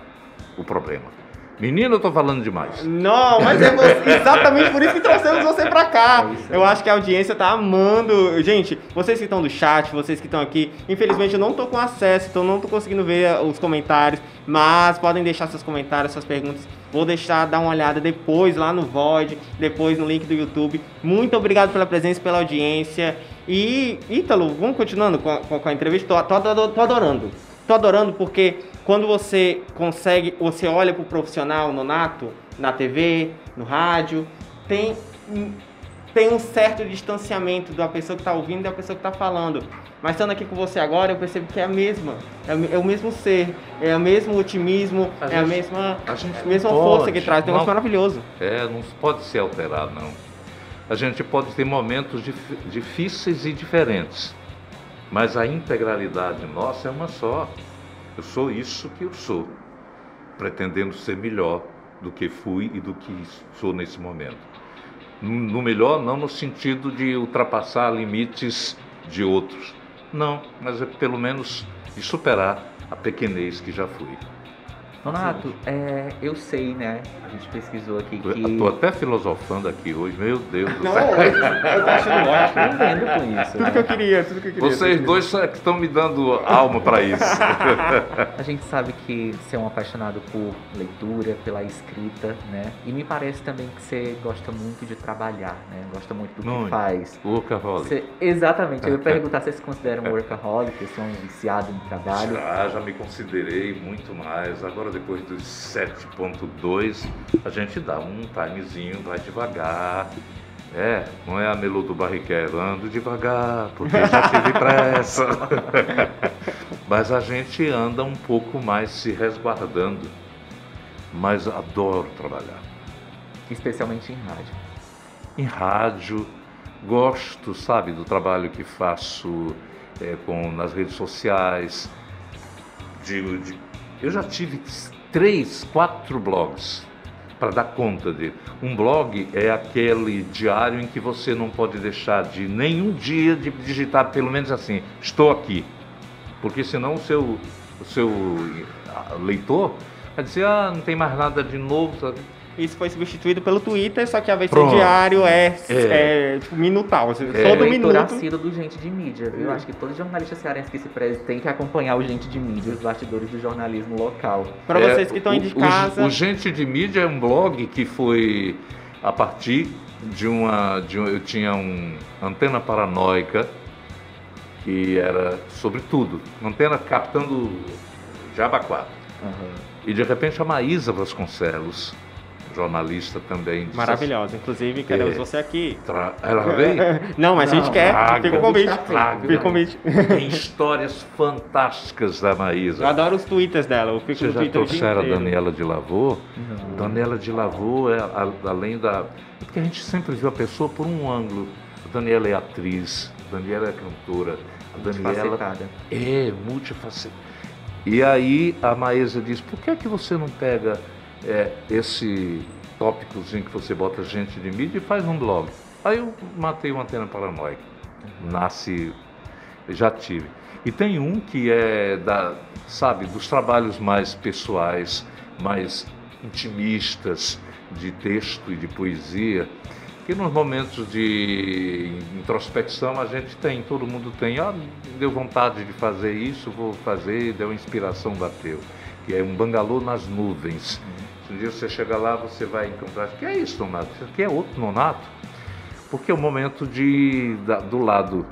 o problema. Menino, eu tô falando demais. Não, mas é você- exatamente por isso que trouxemos você pra cá. Eu acho que a audiência tá amando. Gente, vocês que estão do chat, vocês que estão aqui, infelizmente eu não tô com acesso, então não tô conseguindo ver eh, os comentários, mas podem deixar seus comentários, suas perguntas. Vou deixar, dar uma olhada depois lá no Void, depois no link do YouTube. Muito obrigado pela presença, pela audiência. E, Ítalo, vamos continuando com a, com a- entrevista? Tô, tô ado- tô adorando. Tô adorando porque quando você consegue, você olha pro profissional nonato, na TV, no rádio, tem tem um certo distanciamento da pessoa que está ouvindo e da pessoa que está falando. Mas estando aqui com você agora, eu percebo que é a mesma. É, o- é o mesmo ser, é o mesmo otimismo, A é a mesma, a gente mesma pode, força que traz. Tem um maravilhoso. É, não pode se alterar, não. A gente pode ter momentos dif- difíceis e diferentes, mas a integralidade nossa é uma só. Eu sou isso que eu sou, pretendendo ser melhor do que fui e do que sou nesse momento. No melhor, não no sentido de ultrapassar limites de outros, não, mas é pelo menos de superar a pequenez que já fui. Nonato, é, eu sei, né? A gente pesquisou aqui que. Estou até filosofando aqui hoje, meu Deus do Não, céu. eu, eu tô achando ótimo. Aprendendo com isso. Tudo né? que eu queria, tudo que eu queria. Vocês dois só é que estão me dando alma para isso. A gente sabe que você é um apaixonado por leitura, pela escrita, né? E me parece também que você gosta muito de trabalhar, né? Gosta muito do que Muito. faz. Workaholic. Você- exatamente, eu ia perguntar se você se considera um workaholic, se é um viciado em trabalho. Já, já me considerei muito mais. Agora, depois dos 7.2, a gente dá um timezinho, vai devagar. É, não é a Melu do Barriquero, ando devagar, porque já tive pressa. Mas a gente anda um pouco mais se resguardando. Mas adoro trabalhar. Especialmente em rádio. em rádio, gosto, sabe, do trabalho que faço é, com, nas redes sociais. De- eu já tive três, quatro blogs para dar conta dele. Um blog é aquele diário em que você não pode deixar de nenhum dia de digitar pelo menos assim, estou aqui. Porque senão o seu, o seu leitor vai dizer, ah, não tem mais nada de novo, sabe? Isso foi substituído pelo Twitter, só que a versão Pronto. diário é, É. é, tipo, minutal. Assim, É. Todo minuto. assíduo do Gente de Mídia, viu? Hum. Acho que todo jornalista cearense que se preze tem que acompanhar o Gente de Mídia, os bastidores do jornalismo local. Para É, vocês que estão aí de o- o- casa. O, Gente de Mídia é um blog que foi a partir de uma. De um, eu tinha um antena paranoica que era sobre tudo. Antena captando Jabaquara. E de repente a Maísa Vasconcelos, jornalista também. Maravilhosa. Inclusive, queremos É. você aqui. "Tra- Ela veio? Não, mas a gente Não, quer. traga, Fica o convite. traga. Fica o convite. Tem histórias fantásticas da Maísa. Eu adoro os twitters dela. Eu fico Vocês no já trouxeram a. Daniela de Lavô? Daniela de Lavô é a- além da. Porque a gente sempre viu a pessoa por um ângulo. A Daniela é atriz, a Daniela é cantora, a Daniela é multifacetada. E aí a Maísa diz: por que, é que você não pega é, esse tópicozinho que você bota gente de mídia e faz um blog? Aí eu matei uma antena paranoica. Nasce já tive. E tem um que é da, sabe, dos trabalhos mais pessoais, mais intimistas, de texto e de poesia, que nos momentos de introspecção a gente tem, todo mundo tem, ah, deu vontade de fazer isso, vou fazer, deu inspiração, bateu. Que é um bangalô nas nuvens. Se um dia você chegar lá, você vai encontrar, que é isso, Nonato? Isso aqui é outro Nonato? Porque é o momento de, da- do lado.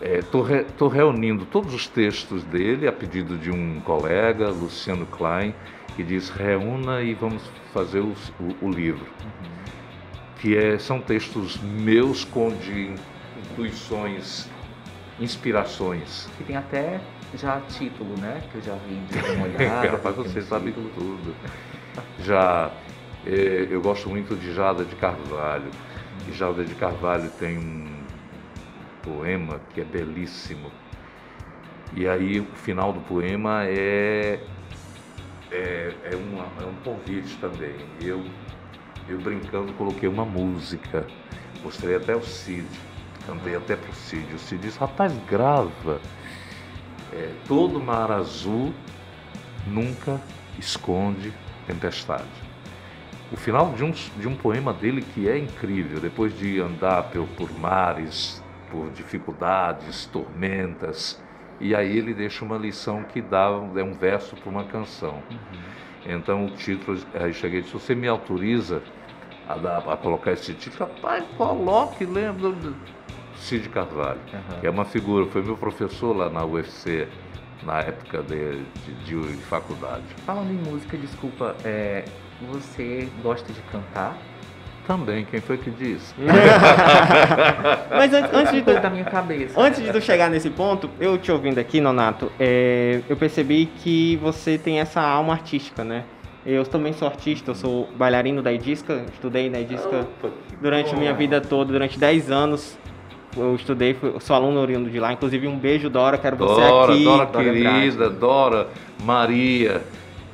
Estou reunindo todos os textos dele a pedido de um colega, Luciano Klein, que diz reúna e vamos fazer os- o, o livro. Que é, são textos meus com de intuições, inspirações. Que tem até já título, né? Que eu já vi de uma olhada. Rapaz, você sabe título. tudo. Já eh, eu gosto muito de Jada de Carvalho. E Jada de Carvalho tem um poema que é belíssimo. E aí o final do poema é é, é, uma- é um convite também. Eu, eu brincando coloquei uma música. Mostrei até o Cid. Cantei até pro Cid. O Cid disse, rapaz, grava. É, todo mar azul nunca esconde tempestade. O final de um, de um poema dele que é incrível, depois de andar por, por mares, por dificuldades, tormentas, e aí ele deixa uma lição que dá é um verso para uma canção. Então o título, aí cheguei e disse, você me autoriza a, dar, a colocar esse título? Rapaz, coloque, lembra Cid Carvalho, que é uma figura, foi meu professor lá na UFC, na época de, de, de- de faculdade. Falando em música, desculpa, é, você gosta de cantar? Também, quem foi que disse? Mas antes, antes de tu, da minha cabeça. antes de tu chegar nesse ponto, eu te ouvindo aqui, Nonato, é, eu percebi que você tem essa alma artística, né? Eu também sou artista, eu sou bailarino da Edisca, estudei na Edisca Opa, durante a minha vida toda, durante 10 anos. Eu estudei, fui- sou aluno oriundo de lá. Inclusive, um beijo, Dora, quero você Dora, aqui. Dora Dora querida, Dora, Maria,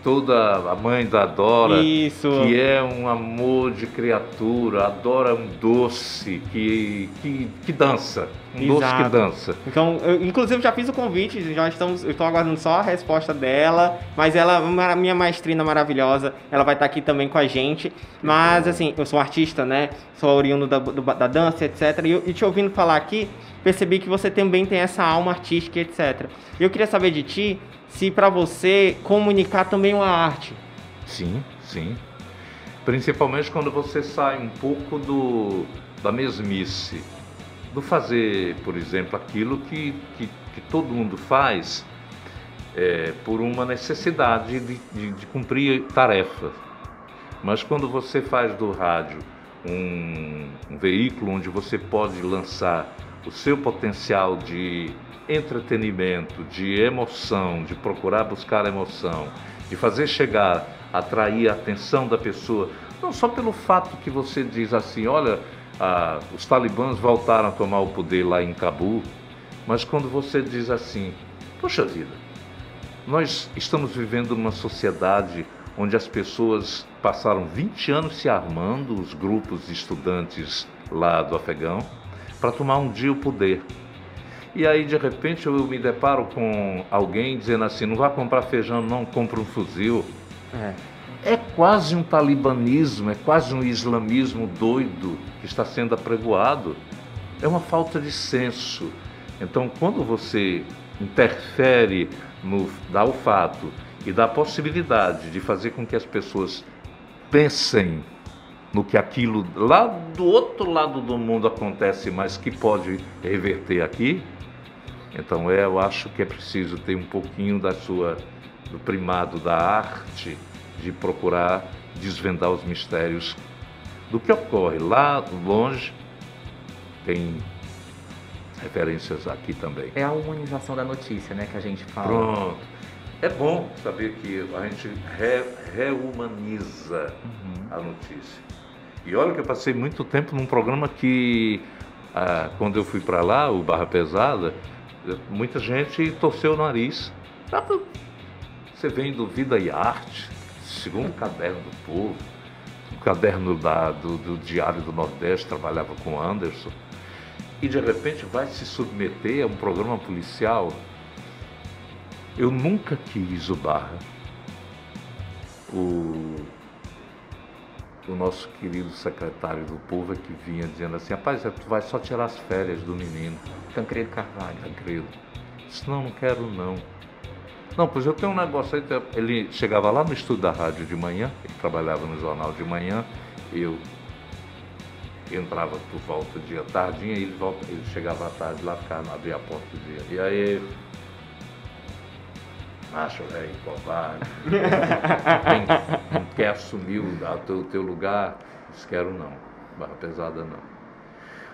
toda a mãe da Dora, Isso. que é um amor de criatura, a Dora é um doce que, que, que dança, um doce que Exato. dança. Então, eu, inclusive já fiz o convite, já estamos, eu estou aguardando só a resposta dela, mas ela, uma- minha maestrina maravilhosa, ela vai estar aqui também com a gente. Mas assim, eu sou um artista, né? Sou oriundo da, do- da dança, etc. E, e te ouvindo falar aqui, percebi que você também tem essa alma artística, etc. E eu queria saber de ti se para você comunicar também uma arte. Sim, sim. Principalmente quando você sai um pouco do, da mesmice. Do fazer, por exemplo, aquilo que, que, que todo mundo faz é, por uma necessidade de, de, de cumprir tarefas. Mas quando você faz do rádio um, um veículo onde você pode lançar o seu potencial de entretenimento, de emoção, de procurar buscar emoção, de fazer chegar, atrair a atenção da pessoa, não só pelo fato que você diz assim, olha, ah, os talibãs voltaram a tomar o poder lá em Cabul, mas quando você diz assim, poxa vida, nós estamos vivendo numa sociedade onde as pessoas passaram 20 anos se armando, os grupos de estudantes lá do Afegão, para tomar um dia o poder. E aí, de repente, eu me deparo com alguém dizendo assim: não vá comprar feijão, não, compra um fuzil. É. É quase um talibanismo, é quase um islamismo doido que está sendo apregoado. É uma falta de senso. Então, quando você interfere no dá o fato e dá a possibilidade de fazer com que as pessoas pensem no que aquilo lá do outro lado do mundo acontece, mas que pode reverter aqui, então é, eu acho que é preciso ter um pouquinho da sua do primado da arte de procurar desvendar os mistérios do que ocorre lá longe. Tem referências aqui também. É a humanização da notícia, né, que a gente fala. Pronto. É bom saber que a gente re- reumaniza a notícia. E olha que eu passei muito tempo num programa que, ah, quando eu fui para lá, o Barra Pesada, muita gente torceu o nariz. Você vem do Vida e Arte, segundo caderno do povo, o caderno da- do, do Diário do Nordeste, trabalhava com Anderson, e de repente vai se submeter a um programa policial eu nunca quis o Barra. O, o nosso querido secretário do povo é que vinha dizendo assim, rapaz, é, tu vai só tirar as férias do menino, Tancredo Carvalho. Tancredo. Disse, não, não quero não. Não, pois eu tenho um negócio aí. Ele chegava lá no estúdio da rádio de manhã, ele trabalhava no jornal de manhã, eu entrava por volta dia tardinha, ele, volta, ele chegava à tarde lá, ficava, abria a porta do dia. E aí Macho velho, covarde. Não quer assumir o o teu, teu lugar? Disse, quero não. Barra pesada não.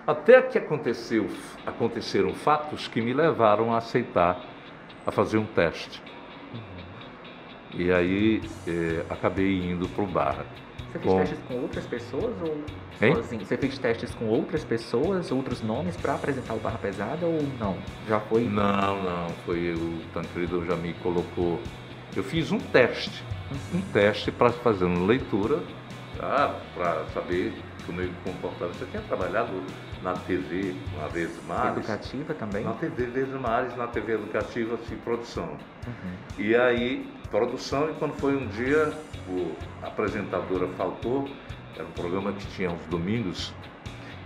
Até que aconteceu, aconteceram fatos que me levaram a aceitar, a fazer um teste. E aí eh, acabei indo para o Barra. Você fez Com- testes com outras pessoas ou Hein? sozinho? Você fez testes com outras pessoas, outros nomes para apresentar o Barra Pesada ou não? Já foi? Não, não, foi o Tancredo já me colocou. Eu fiz um teste, um teste para fazer uma leitura, tá? para saber como eu me comportava. Você tinha trabalhado na TV uma vez mais? Educativa também? Na TV vezes mais, na TV educativa, assim, produção. Uhum. E aí, produção, e quando foi um dia, o, a apresentadora faltou, era um programa que tinha aos domingos,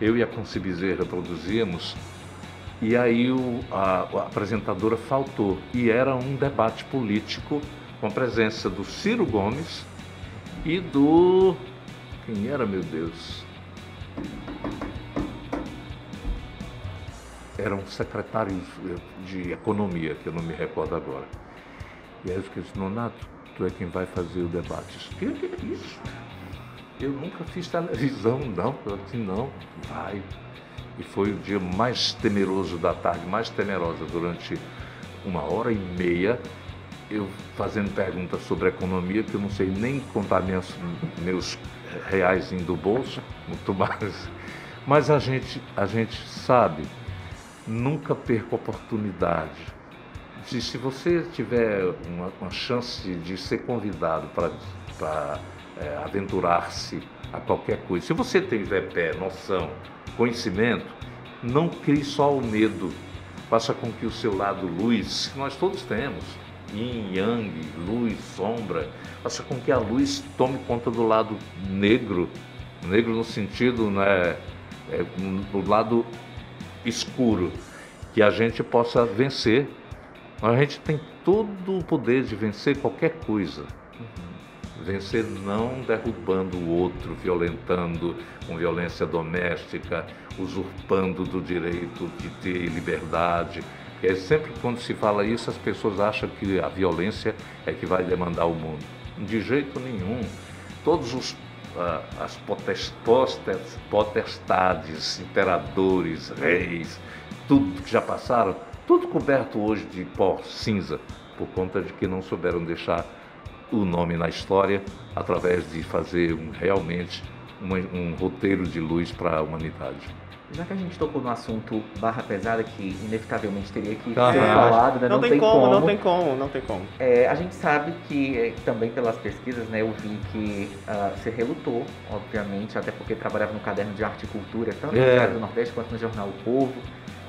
eu e a Bezerra produzíamos, e aí o, a, a apresentadora faltou, e era um debate político com a presença do Ciro Gomes e do. Quem era, meu Deus? Eram secretários de economia, que eu não me recordo agora. E aí eu fiquei assim, Nonato, tu é quem vai fazer o debate. Disse, que que é isso? Eu nunca fiz televisão, não. Eu disse, não, vai. E foi o dia mais temeroso da tarde, mais temerosa durante uma hora e meia, eu fazendo perguntas sobre economia, que eu não sei nem contar meus, meus reais do bolso, muito mais. Mas a gente, a gente sabe, nunca perca oportunidade. De, se você tiver uma, uma chance de ser convidado para é, aventurar-se a qualquer coisa, se você tiver pé, noção, conhecimento, não crie só o medo. Faça com que o seu lado luz, que nós todos temos, yin, yang, luz, sombra, faça com que a luz tome conta do lado negro, negro no sentido, né, é, do lado escuro, que a gente possa vencer. A gente tem todo o poder de vencer qualquer coisa. Vencer não derrubando o outro, violentando com violência doméstica, usurpando do direito de ter liberdade. É sempre quando se fala isso, as pessoas acham que a violência é que vai demandar o mundo. De jeito nenhum. Todos os as potestades, imperadores, reis, tudo que já passaram, tudo coberto hoje de pó cinza, por conta de que não souberam deixar o nome na história através de fazer um, realmente um, um roteiro de luz para a humanidade. Já que a gente tocou no assunto barra pesada, que inevitavelmente teria que ser falado, né? não, não, tem, tem como, como, Não tem como, não tem como. É, a gente sabe que, é, também pelas pesquisas, né, eu vi que uh, você relutou, obviamente, até porque trabalhava no caderno de arte e cultura, tanto é. no Diário do Nordeste quanto no jornal O Povo.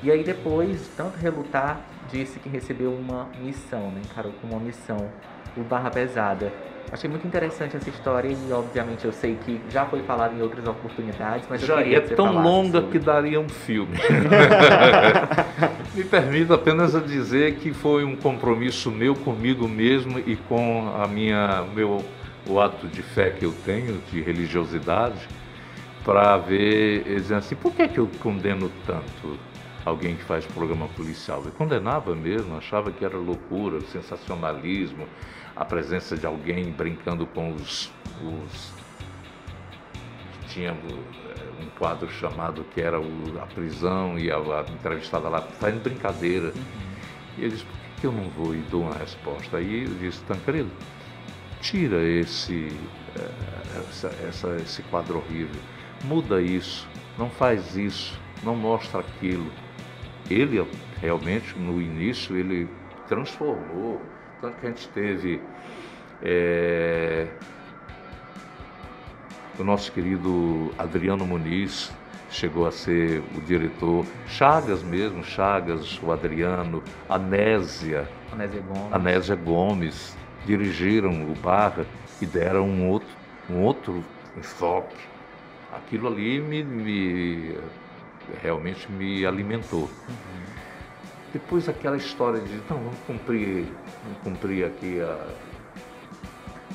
E aí depois, tanto relutar, disse que recebeu uma missão, né? Encarou como uma missão, o Barra Pesada. Achei muito interessante essa história e, obviamente, eu sei que já foi falado em outras oportunidades, mas já é tão longa sobre... que daria um filme. Me permita apenas a dizer que foi um compromisso meu comigo mesmo e com a minha meu o ato de fé que eu tenho, de religiosidade, para ver, dizendo assim, por que, que eu condeno tanto alguém que faz programa policial? Eu condenava mesmo, achava que era loucura, sensacionalismo, a presença de alguém brincando com os. os tinha eh, um quadro chamado que era o, a prisão e a, a entrevistada lá fazendo brincadeira. Uhum. E ele disse, por que, eu não vou e dou uma resposta? Aí eu disse, Tancredo, tira esse, eh, essa, essa, esse quadro horrível, muda isso, não faz isso, não mostra aquilo. Ele realmente, no início, ele transformou tanto que a gente teve é, o nosso querido Adriano Muniz, chegou a ser o diretor, Chagas mesmo, Chagas, o Adriano, Anésia, Anésia Gomes, Anésia Gomes dirigiram o Barra e deram um outro, um outro enfoque. Aquilo ali me, me realmente me alimentou. Depois aquela história de, não, vamos cumprir, vamos cumprir aqui a,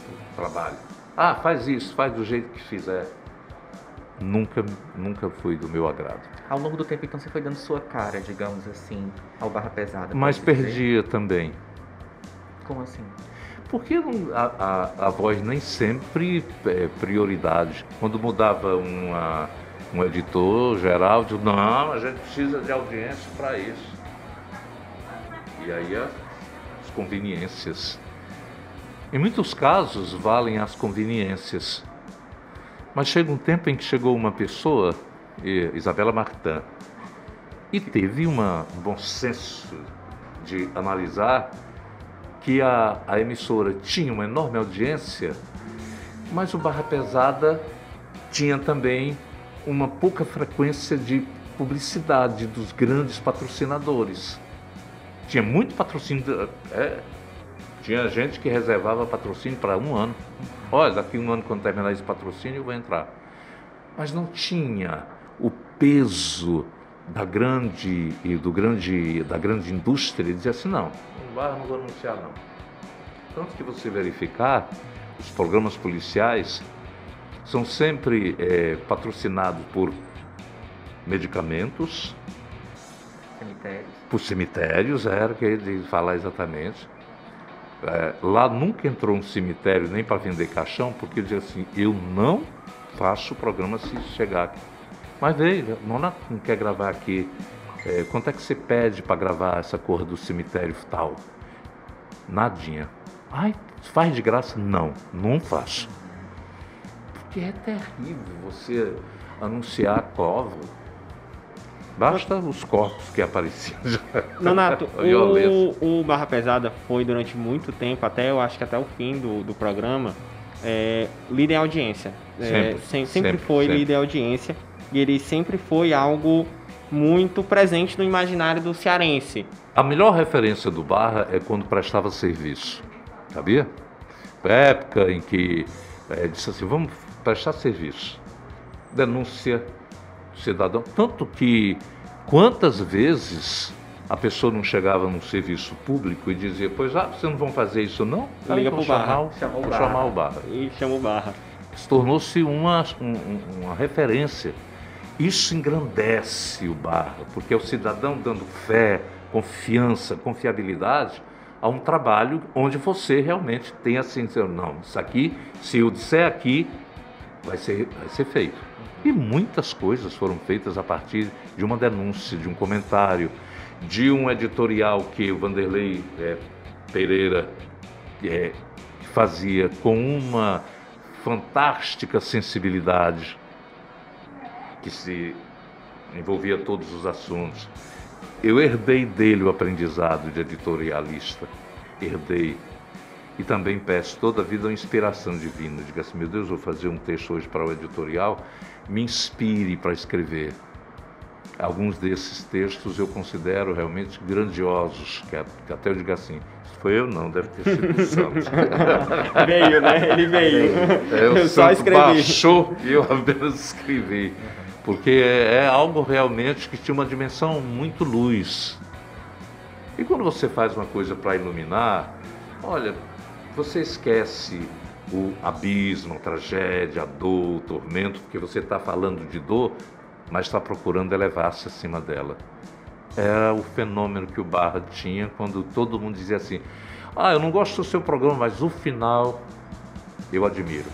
o trabalho. Ah, faz isso, faz do jeito que fizer. Nunca, nunca foi do meu agrado. Ao longo do tempo, então, você foi dando sua cara, digamos assim, ao Barra Pesada. Mas perdia dizer? também. Como assim? Porque a, a, a voz nem sempre é prioridade. Quando mudava uma, um editor geral, não, a gente precisa de audiência para isso. E aí as conveniências. Em muitos casos valem as conveniências. Mas chega um tempo em que chegou uma pessoa, Isabela Martin, e teve uma, um bom senso de analisar que a, a emissora tinha uma enorme audiência, mas o Barra Pesada tinha também uma pouca frequência de publicidade dos grandes patrocinadores. Tinha muito patrocínio. É, tinha gente que reservava patrocínio para um ano. Olha, daqui um ano, quando terminar esse patrocínio, eu vou entrar. Mas não tinha o peso da grande e do grande da grande indústria dizia assim não não vai não vou anunciar não tanto que você verificar os programas policiais são sempre é, patrocinados por medicamentos cemitérios por cemitérios, era o que ele falar exatamente. É, lá nunca entrou um cemitério nem para vender caixão, porque dizia assim: eu não faço o programa se chegar aqui. Mas Nonato não quer gravar aqui. É, quanto é que você pede para gravar essa cor do cemitério tal? Nadinha. Ai, faz de graça? Não, não faço. Porque é terrível você anunciar a cova. Basta os corpos que apareciam já. Nonato, o, o Barra Pesada foi durante muito tempo, até eu acho que até o fim do, do programa, é, líder em audiência. Sempre, é, sempre, sempre, foi sempre. líder em audiência e ele sempre foi algo muito presente no imaginário do cearense. A melhor referência do Barra é quando prestava serviço, sabia? Época em que é, disse assim, vamos prestar serviço. Denúncia cidadão. Tanto que quantas vezes a pessoa não chegava num serviço público e dizia, pois ah, vocês não vão fazer isso não? Aí Liga vou pro Barra. chamar, o- Chamou o Barra. chamar o Barra. E chama o Barra. Se tornou-se uma, um- um- uma referência. Isso engrandece o Barra, porque é o cidadão dando fé, confiança, confiabilidade a um trabalho onde você realmente tem assim, não, isso aqui, se eu disser aqui, vai ser, vai ser feito. E muitas coisas foram feitas a partir de uma denúncia, de um comentário, de um editorial que o Vanderlei eh, Pereira eh, fazia com uma fantástica sensibilidade que se envolvia todos os assuntos. Eu herdei dele o aprendizado de editorialista, herdei. E também peço toda a vida uma inspiração divina. Diga assim, meu Deus, vou fazer um texto hoje para o editorial, me inspire para escrever. Alguns desses textos eu considero realmente grandiosos, que, até eu digo assim, foi eu não, deve ter sido o Santos. veio, né? Ele veio. É, Eu só escrevi. baixou e eu apenas escrevi. Porque é, é algo realmente que tinha uma dimensão muito luz. E quando você faz uma coisa para iluminar, olha, você esquece o abismo, a tragédia, a dor, o tormento, porque você está falando de dor, mas está procurando elevar-se acima dela. Era o fenômeno que o Barra tinha quando todo mundo dizia assim: Ah, eu não gosto do seu programa, mas o final eu admiro.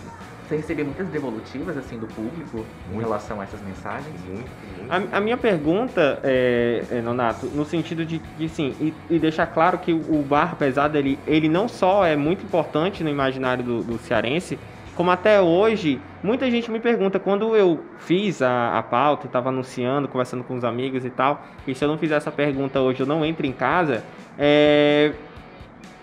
Você recebeu muitas devolutivas assim do público em Muito. relação a essas mensagens? Muito, muito. A, a minha pergunta, é, é, Nonato, no sentido de que, sim, e, e deixar claro que o, Barra Pesada, ele, ele não só é muito importante no imaginário do, do cearense, como até hoje, muita gente me pergunta, quando eu fiz a, a pauta, estava anunciando, conversando com os amigos e tal, e se eu não fizer essa pergunta hoje, eu não entro em casa, é,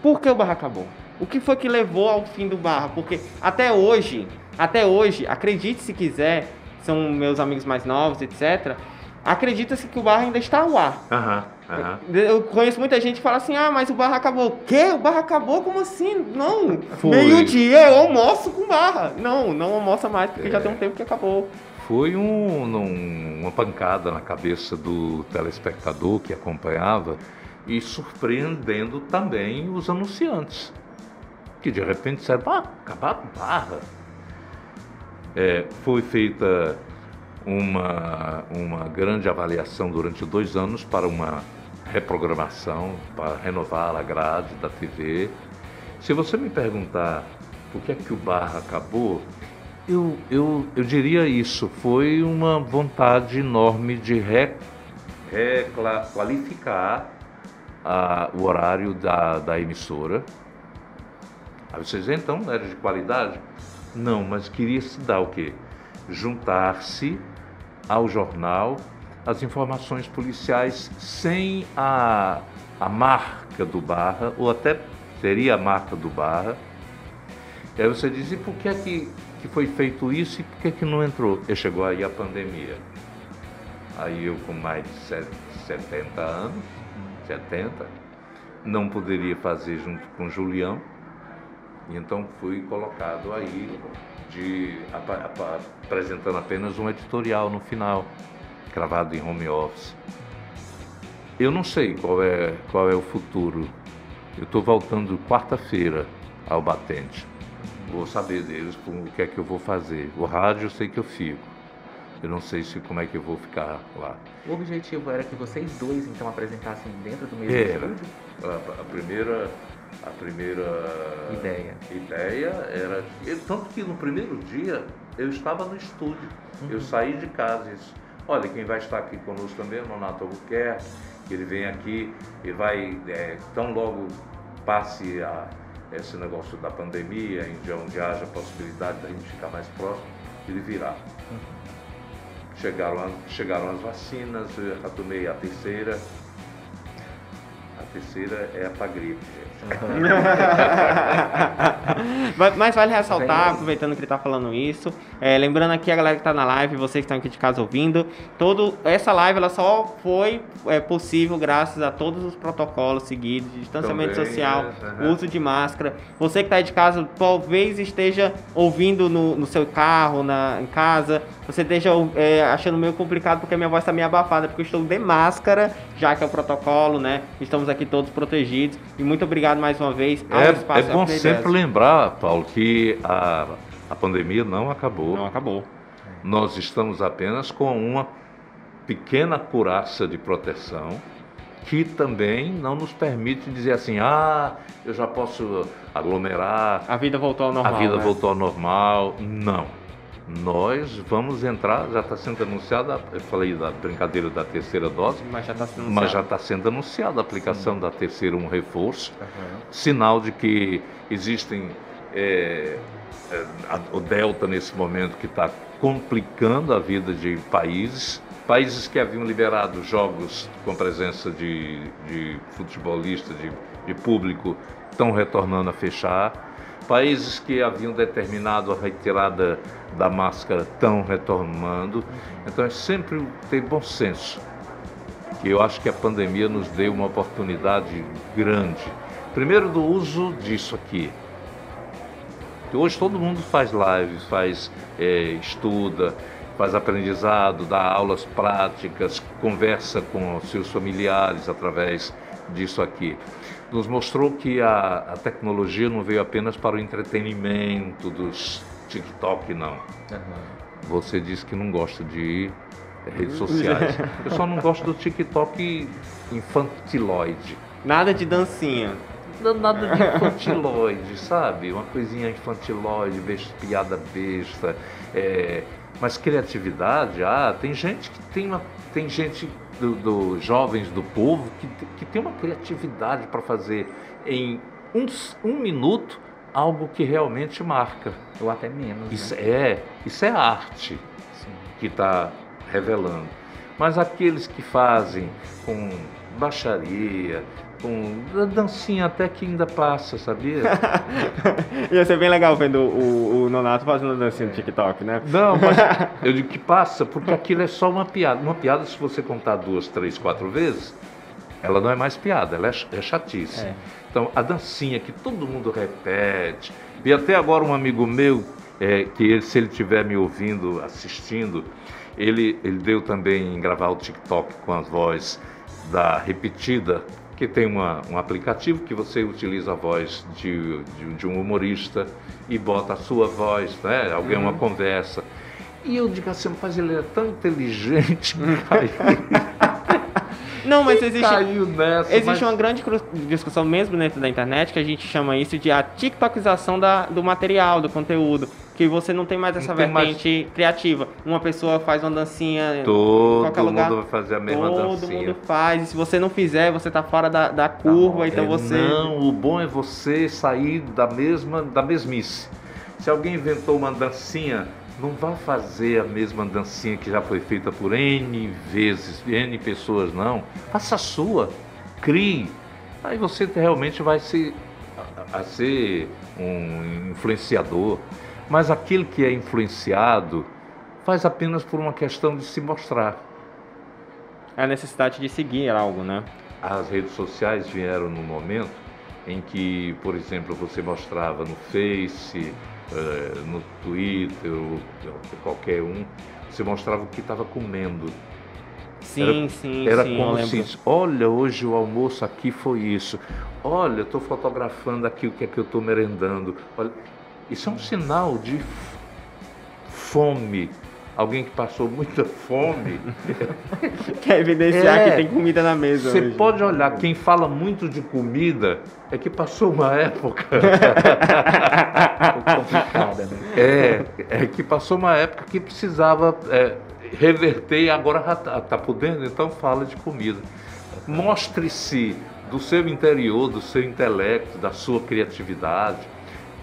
por que o Barra acabou? O que foi que levou ao fim do Barra? Porque até hoje, até hoje, acredite se quiser, são meus amigos mais novos, etc. Acredita-se que o Barra ainda está ao ar. Aham, aham. Eu conheço muita gente que fala assim: ah, mas o Barra acabou. O quê? O Barra acabou? Como assim? Não. Foi. Meio-dia eu almoço com Barra. Não, não almoça mais porque já tem um tempo que acabou. Foi um- num- uma pancada na cabeça do telespectador que acompanhava e surpreendendo também os anunciantes, que de repente disseram, ah, acabar com barra. É, foi feita uma, uma grande avaliação durante dois anos para uma reprogramação, para renovar a grade da TV. Se você me perguntar por que é que o Barra acabou, eu, eu, eu diria isso, foi uma vontade enorme de re, recla- qualificar a- o horário da, da emissora. Aí vocês dizem, então, era de qualidade? Não, mas queria se dar o quê? Juntar-se ao jornal as informações policiais sem a, a marca do Barra, ou até seria a marca do Barra. E aí você diz, e por que é que, que foi feito isso e por que é que não entrou? E chegou aí a pandemia. Aí eu com mais de se- 70 anos, 70, não poderia fazer junto com Julião, então fui colocado aí de apa- apa- apresentando apenas um editorial no final, gravado em home office. Eu não sei qual é, qual é o futuro. Eu estou voltando quarta-feira ao batente. Vou saber deles o que é que eu vou fazer. O rádio eu sei que eu fico. Eu não sei se como é que eu vou ficar lá. O objetivo era que vocês dois então apresentassem dentro do mesmo Era. estúdio? A, a primeira, a primeira Ideia. ideia era. e Tanto que no primeiro dia eu estava no estúdio, eu saí de casa. Isso. Olha, quem vai estar aqui conosco também é o Nonato Albuquerque, ele vem aqui, ele vai, é, tão logo passe a, esse negócio da pandemia, em onde haja possibilidade da gente ficar mais próximo, ele virá. Chegaram, as- chegaram as vacinas, eu já tomei a terceira. A terceira é a pra gripe. Mas- Mas vale ressaltar, aproveitando que ele está falando isso, é, lembrando aqui a galera que está na live, vocês que estão aqui de casa ouvindo, todo, essa live ela só foi é, possível graças a todos os protocolos seguidos, distanciamento Também, social, é, aham. uso de máscara. Você que está aí de casa, talvez esteja ouvindo no, no seu carro, na, em casa, você esteja é, achando meio complicado porque a minha voz está meio abafada, porque eu estou de máscara, já que é o protocolo, né? Estamos aqui todos protegidos. E muito obrigado mais uma vez ao É, Espaço é bom F10. sempre lembrar, Paulo, que a, a pandemia não acabou. Não acabou. Nós estamos apenas com uma pequena curaça de proteção que também não nos permite dizer assim, ah, eu já posso aglomerar, A vida voltou ao normal. a vida né? voltou ao normal. Não. Nós vamos entrar, já está sendo anunciada, eu falei da brincadeira da terceira dose, Mas já está sendo sendo anunciada a aplicação da terceira, um reforço, sinal de que existem é, é, a- o Delta nesse momento que está complicando a vida de países, países que haviam liberado jogos com presença de, de futebolistas, de, de público, estão retornando a fechar. Países que haviam determinado a retirada da máscara estão retornando. Então é sempre ter bom senso que eu acho que a pandemia nos deu uma oportunidade grande. Primeiro do uso disso aqui. Hoje todo mundo faz lives, faz é, estuda, faz aprendizado, dá aulas práticas, conversa com seus familiares através disso aqui. Nos mostrou que a, a tecnologia não veio apenas para o entretenimento dos TikTok, não. Você disse que não gosta de redes sociais. Eu só não gosto do TikTok infantiloide. Nada de dancinha. Nada de infantiloide, sabe? Uma coisinha infantiloide, besta, piada besta. é, mas criatividade, ah, tem gente que tem uma. Tem gente do, do- jovens do povo que, que tem uma criatividade para fazer em um, um minuto algo que realmente marca. Ou até menos. Isso né? é, isso é arte Sim. que está revelando. Mas aqueles que fazem com baixaria, com a dancinha até que ainda passa, sabia? Ia ser bem legal vendo o, o Nonato fazendo dancinha no TikTok, né? Não, mas eu digo que passa porque aquilo é só uma piada. Uma piada, se você contar duas, três, quatro vezes, ela não é mais piada, ela é é chatice. É. Então, a dancinha que todo mundo repete. E até agora um amigo meu, é, que ele- se ele estiver me ouvindo, assistindo, ele, ele deu também em gravar o TikTok com a voz da repetida, que tem uma, um aplicativo que você utiliza a voz de, de, de um humorista e bota a sua voz, né? Alguém, uma conversa. E eu digo assim, mas ele é tão inteligente que caiu, Não, mas existe, caiu nessa. existe mas- uma grande discussão mesmo dentro da internet que a gente chama isso de a tiktokização da, do material, do conteúdo. Que você não tem mais essa Não tem mais- vertente criativa. Uma pessoa faz uma dancinha em Todo qualquer mundo lugar. vai fazer a mesma Todo dancinha. mundo faz. E se você não fizer, você tá fora da, da curva, então É, você. Não, o bom é você sair da mesma, da mesmice. Se alguém inventou uma dancinha, não vá fazer a mesma dancinha que já foi feita por N vezes, N pessoas, não. Faça a sua, crie. Aí você realmente vai ser, a, a ser um influenciador. Mas aquele que é influenciado faz apenas por uma questão de se mostrar. É a necessidade de seguir algo, né? As redes sociais vieram no momento em que, por exemplo, você mostrava no Face, eh, no Twitter, qualquer um, você mostrava o que estava comendo. Sim, sim, Era sim. eu como se, olha, hoje o almoço aqui foi isso. Olha, estou fotografando aqui o que é que eu estou merendando. Olha, isso é um sinal de fome alguém que passou muita fome. Quer evidenciar É. que tem comida na mesa Você hoje. pode olhar, quem fala muito de comida é que passou uma época. complicada, né? É, é que passou uma época que precisava é, reverter e agora está tá podendo, então fala de comida. Mostre-se do seu interior, do seu intelecto, da sua criatividade.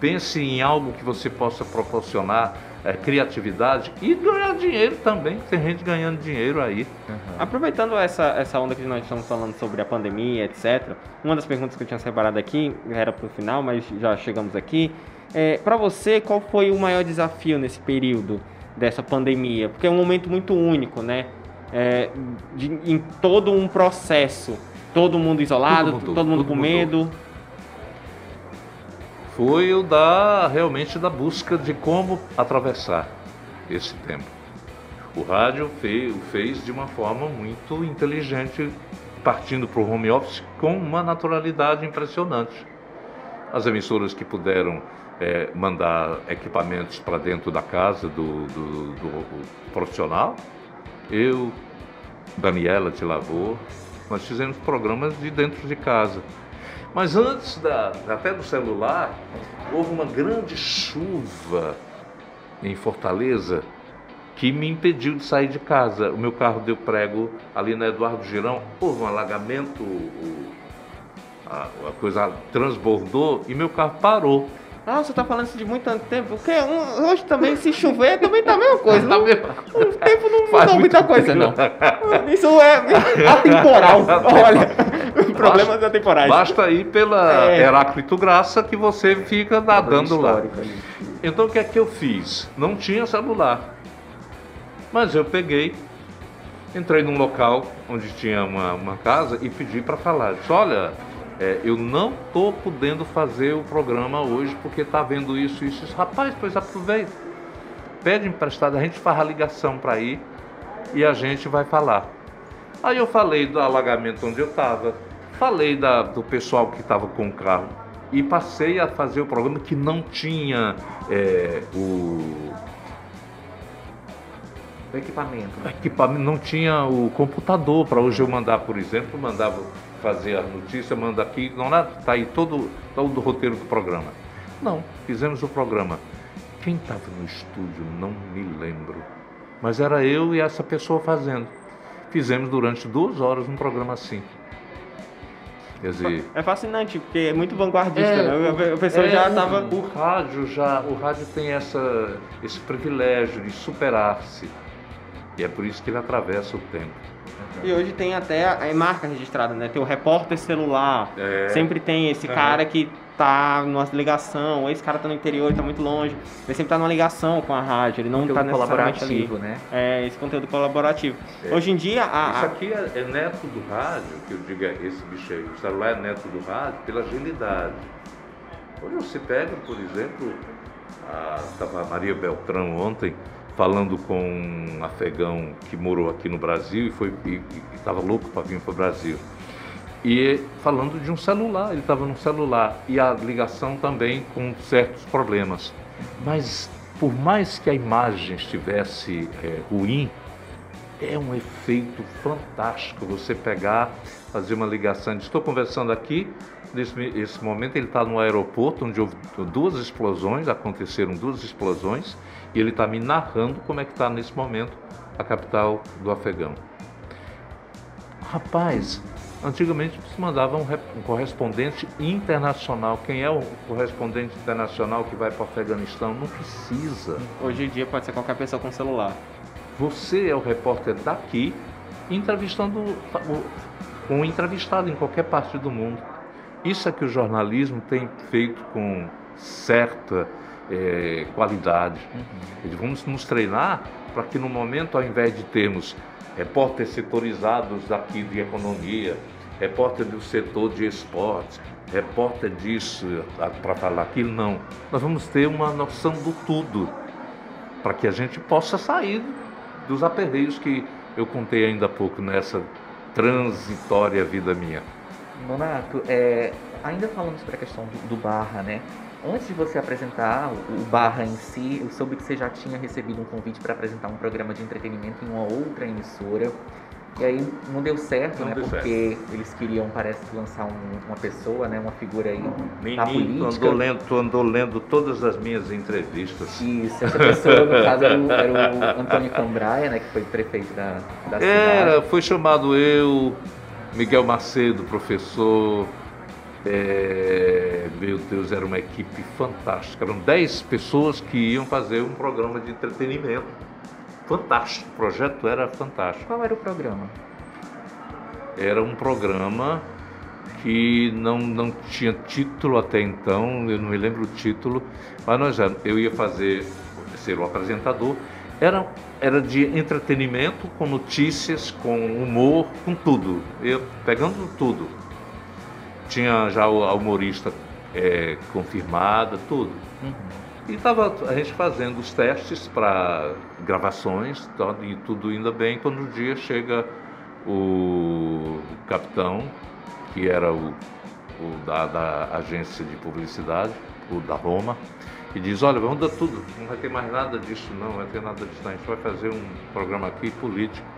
Pense em algo que você possa proporcionar é, criatividade e ganhar dinheiro também. Tem gente ganhando dinheiro aí. Aproveitando essa, essa onda que nós estamos falando sobre a pandemia, etc., uma das perguntas que eu tinha separado aqui era para o final, mas já chegamos aqui. É, para você, qual foi o maior desafio nesse período dessa pandemia? Porque é um momento muito único, né? É, de- em todo um processo. Todo mundo isolado, Tudo mudou, todo mundo tudo com mudou. medo. Foi o da realmente da busca de como atravessar esse tempo. O rádio fez, fez de uma forma muito inteligente, partindo para o home office com uma naturalidade impressionante. As emissoras que puderam eh, mandar equipamentos para dentro da casa do, do- do profissional, eu, Daniela te lavou, nós fizemos programas de dentro de casa. Mas antes da, até do celular, houve uma grande chuva em Fortaleza que me impediu de sair de casa. O meu carro deu prego ali na Eduardo Girão, houve um alagamento, a, a coisa transbordou e meu carro parou. Ah, você tá falando isso de muito tempo? Porque hoje também, se chover, também tá a mesma coisa. Não, o tempo não Faz muda muita coisa, tempo. não. Isso é atemporal. Olha, problemas atemporais. Basta ir pela É. Heráclito Graça que você fica nadando lá. Então o que é que eu fiz? Não tinha celular. Mas eu peguei, entrei num local onde tinha uma, uma casa e pedi para falar. Disse, olha, é, eu não estou podendo fazer o programa hoje porque está vendo isso, isso, isso. Rapaz, pois aproveita. Pede emprestado, a gente faz a ligação para ir e a gente vai falar. Aí eu falei do alagamento onde eu estava, falei da- do pessoal que estava com o carro e passei a fazer o programa que não tinha é, o O equipamento. né? equipamento, não tinha o computador para hoje eu mandar, por exemplo, mandava fazer a notícia, manda aqui, não está aí todo, todo o roteiro do programa. Não, fizemos o programa. Quem estava no estúdio não me lembro, mas era eu e essa pessoa fazendo. Fizemos durante duas horas um programa assim. Quer dizer, É fascinante, porque é muito vanguardista, É, né? A pessoa é, já o- tava. O rádio já, o rádio tem essa, esse privilégio de superar-se. E é por isso que ele atravessa o tempo. E hoje tem até a, a marca registrada, né? Tem o repórter celular. É. Sempre tem esse cara que tá numa ligação, ou esse cara tá no interior, tá muito longe. Ele sempre tá numa ligação com a rádio, ele não Conteúdo tá necessariamente ali. colaborativo, né? É, esse conteúdo colaborativo. É. Hoje em dia, a, Isso aqui é, é neto do rádio, que eu digo, é esse bicho aí, o celular é neto do rádio pela agilidade. Hoje você pega, por exemplo, estava a Maria Beltrão ontem falando com um afegão que morou aqui no Brasil e foi e estava louco para vir para o Brasil. E falando de um celular, ele estava num celular e a ligação também com certos problemas. Mas por mais que a imagem estivesse é, ruim, é um efeito fantástico você pegar, fazer uma ligação. Estou conversando aqui, nesse esse momento ele está no aeroporto, onde houve duas explosões, aconteceram duas explosões, e ele está me narrando como é que está nesse momento a capital do Afegão. Rapaz, antigamente se mandava um, um correspondente internacional. Quem é o correspondente internacional que vai para o Afeganistão? Não precisa. hoje em dia pode ser qualquer pessoa com celular. Você é o repórter daqui, entrevistando um entrevistado em qualquer parte do mundo. Isso é que o jornalismo tem feito com certa eh, qualidade. E Vamos nos treinar para que no momento, ao invés de termos repórteres setorizados daqui de economia, repórter do setor de esportes, repórter disso para falar aquilo, não. Nós vamos ter uma noção do tudo para que a gente possa sair dos aperreios que eu contei ainda há pouco nessa transitória vida minha. Nonato, é, ainda falando sobre a questão do, do Barra, né? Antes de você apresentar o Barra em si, eu soube que você já tinha recebido um convite para apresentar um programa de entretenimento em uma outra emissora. E aí não deu certo, Não né? deu porque eles queriam, parece que, lançar um- uma pessoa, né? Uma figura aí na Menino, política. andou lendo, tu andou lendo todas as minhas entrevistas. Isso, essa pessoa, no caso, era o, era o Antônio Cambraia, né? Que foi prefeito da, da Era, cidade. foi chamado eu, Miguel Macedo, professor. É, meu Deus, era uma equipe fantástica. Eram 10 pessoas que iam fazer um programa de entretenimento. Fantástico, o projeto era fantástico. Qual era o programa? Era um programa que não, não tinha título até então, eu não me lembro o título, mas nós, eu ia fazer, ser o apresentador. Era, era de entretenimento, com notícias, com humor, com tudo. Eu pegando tudo. Tinha já o- a humorista eh, confirmada, tudo. E estava a gente fazendo os testes para gravações, tá, e tudo indo bem, quando um dia chega o capitão, que era o, o da, da agência de publicidade, o da Roma, e diz, olha, vamos dar tudo, não vai ter mais nada disso não, não vai ter nada disso não, a gente vai fazer um programa aqui político,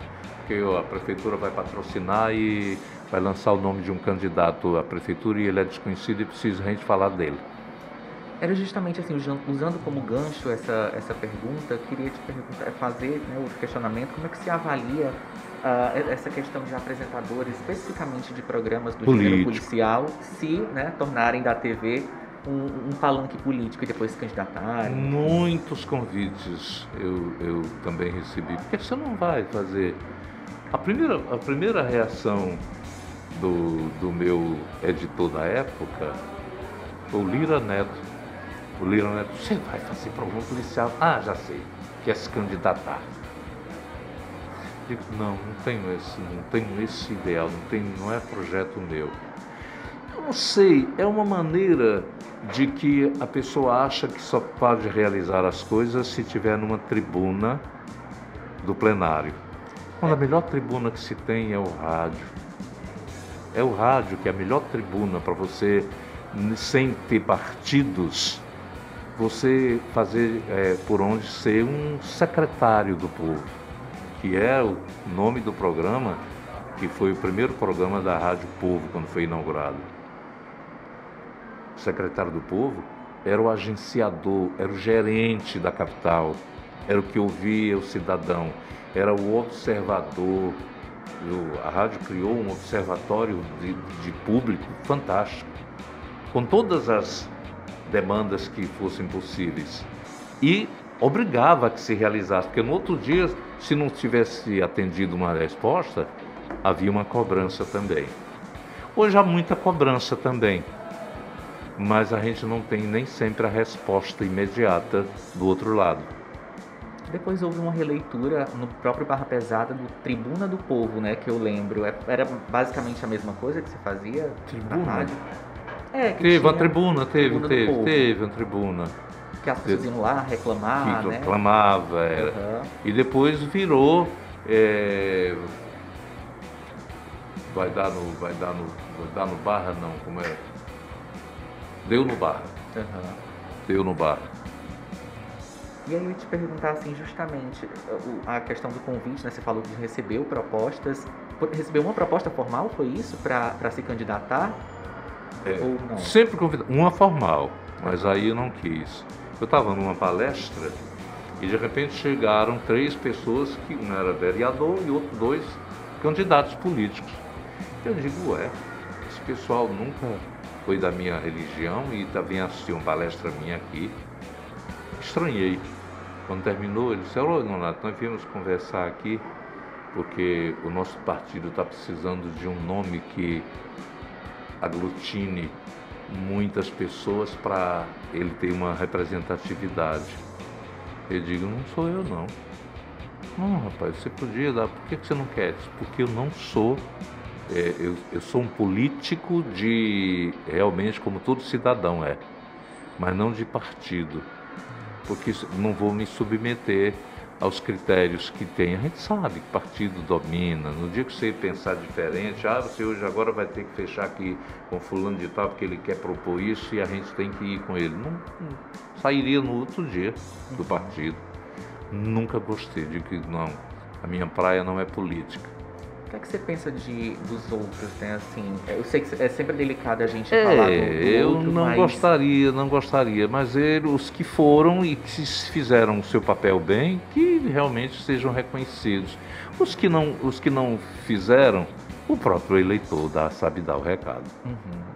que a prefeitura vai patrocinar e vai lançar o nome de um candidato à prefeitura e ele é desconhecido e precisa a gente falar dele. Era justamente assim, usan- usando como gancho essa, essa pergunta, eu queria te perguntar, fazer né, o questionamento, como é que se avalia e- essa questão de apresentadores, especificamente de programas do gênero Político. policial, se né, tornarem da TV um, um palanque político e depois se candidatarem? Muitos convites eu, eu também recebi. Por que você não vai fazer? A primeira, a primeira reação do, do meu editor da época o Lira Neto. O Lira Neto, você vai fazer programa policial? Ah, já sei. Quer se candidatar. Digo, não, não tenho esse, não tenho esse ideal, não, tem, não é projeto meu. Eu não sei, é uma maneira de que a pessoa acha que só pode realizar as coisas se estiver numa tribuna do plenário. Quando a melhor tribuna que se tem é o rádio. É o rádio que é a melhor tribuna para você, sem ter partidos, você fazer é, por onde ser um secretário do povo, que é o nome do programa, que foi o primeiro programa da Rádio Povo quando foi inaugurado. O secretário do povo era o agenciador, era o gerente da capital, era o que ouvia o cidadão, era o observador. O- A rádio criou um observatório de, de público fantástico, com todas as demandas que fossem possíveis. E obrigava a que se realizasse, porque no outro dia, se não tivesse atendido uma resposta, havia uma cobrança também. Hoje há muita cobrança também, mas a gente não tem nem sempre a resposta imediata do outro lado. Depois houve uma releitura no próprio Barra Pesada do Tribuna do Povo, né? Que eu lembro. É- Era basicamente a mesma coisa que você fazia Tribuna? na rádio? É, que Teve tinha uma tribuna, teve, Tribuna do teve, Povo, teve uma tribuna Que as pessoas iam lá reclamar, que né? reclamava, era. Aham. E depois virou. é, Vai dar no. Vai dar no. Vai dar no barra não, como é? Deu no barra. Aham. Deu no barra. E aí eu ia te perguntar assim, justamente, a questão do convite, né? Você falou que recebeu propostas. Recebeu uma proposta formal, foi isso? Para se candidatar? É, Ou não? Sempre convidado. Uma formal, mas aí eu não quis. Eu estava numa palestra e de repente chegaram três pessoas que um era vereador e outro dois candidatos políticos. Eu digo, ué, esse pessoal nunca foi da minha religião e também assistiu uma palestra minha aqui. Estranhei. Quando terminou, ele disse, ô Donato, nós viemos conversar aqui porque o nosso partido está precisando de um nome que aglutine muitas pessoas para ele ter uma representatividade. Eu digo, não sou eu não. Não, rapaz, você podia dar, por que que você não quer? Porque eu não sou, é, eu, eu sou um político de, realmente como todo cidadão é, mas não de partido. Porque não vou me submeter aos critérios que tem. A gente sabe que partido domina. No dia que você pensar diferente, ah, você hoje agora vai ter que fechar aqui com fulano de tal porque ele quer propor isso e a gente tem que ir com ele. Não, não sairia no outro dia do partido. Nunca gostei de que não, a minha praia não é política. O que, é que você pensa de, dos outros, né? Assim, eu sei que é sempre delicado a gente é, falar do, do eu outro, não mas... gostaria, não gostaria, mas eles, os que foram e que fizeram o seu papel bem, que realmente sejam reconhecidos. Os que não, os que não fizeram, o próprio eleitor dá, sabe dar o recado. Uhum.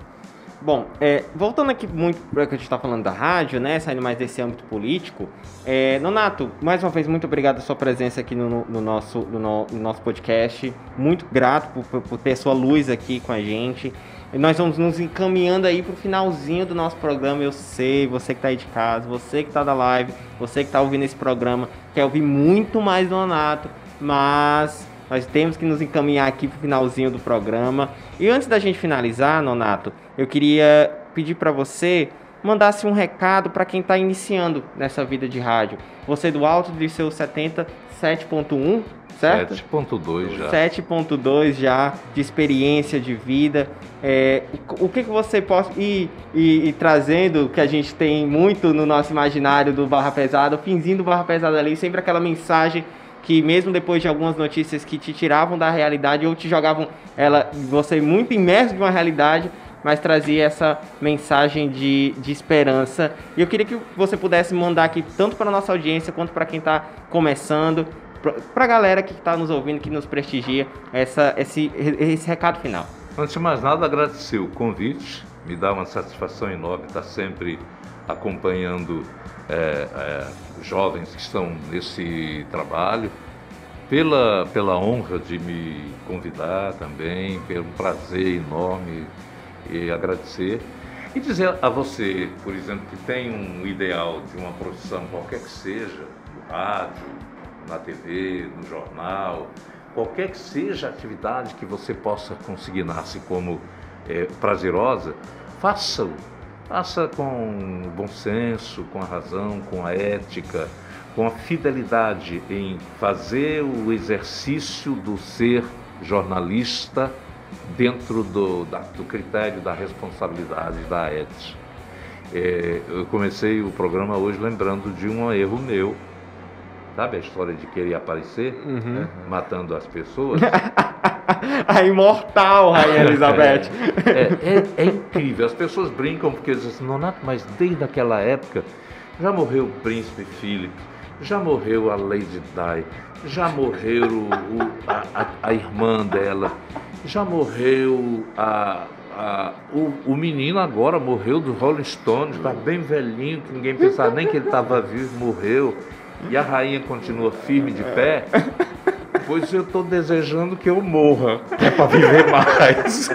Bom, é, voltando aqui muito para o que a gente está falando da rádio, né, saindo mais desse âmbito político, é, Nonato, mais uma vez, muito obrigado pela sua presença aqui no, no nosso, no, no, nosso podcast. Muito grato por, por, ter sua luz aqui com a gente. E nós vamos nos encaminhando aí para o finalzinho do nosso programa. Eu sei, você que está aí de casa, você que está da live, você que está ouvindo esse programa, quer ouvir muito mais Nonato, mas nós temos que nos encaminhar aqui para o finalzinho do programa. E antes da gente finalizar, Nonato, eu queria pedir para você mandasse um recado para quem está iniciando nessa vida de rádio. Você do alto de seus 70, 7.1, certo? 7.2 já. 7.2 já de experiência de vida. É, o que, que você pode ir, ir, ir, trazendo, que a gente tem muito no nosso imaginário do Barra Pesada, o finzinho do Barra Pesada ali, sempre aquela mensagem que mesmo depois de algumas notícias que te tiravam da realidade ou te jogavam ela você muito imerso de uma realidade, mas trazia essa mensagem de, de esperança. E eu queria que você pudesse mandar aqui tanto para nossa audiência quanto para quem está começando, para a galera que está nos ouvindo, que nos prestigia, essa, esse, esse recado final. Antes de mais nada, agradecer o convite, me dá uma satisfação enorme estar sempre acompanhando é, é, jovens que estão nesse trabalho, pela, pela honra de me convidar também, pelo prazer enorme e agradecer. E dizer a você, por exemplo, que tem um ideal de uma profissão qualquer que seja, no rádio, na TV, no jornal, qualquer que seja a atividade que você possa consignar-se como é, prazerosa, faça-o Faça com bom senso, com a razão, com a ética, com a fidelidade em fazer o exercício do ser jornalista dentro do, da, do critério da responsabilidade da ética. É, eu comecei o programa hoje lembrando de um erro meu. Sabe a história de querer aparecer, uhum. matando as pessoas? a imortal Rainha Elizabeth. É, é, é, incrível. As pessoas brincam porque dizem assim, Nonato, mas desde aquela época já morreu o príncipe Philip, já morreu a Lady Di, já morreu o, a, a, a, irmã dela, já morreu a, a, o, o, menino agora morreu do Rolling Stones, está bem velhinho, que ninguém pensava nem que ele estava vivo, morreu. E a rainha continua firme de pé. Pois eu estou desejando que eu morra, é para viver mais.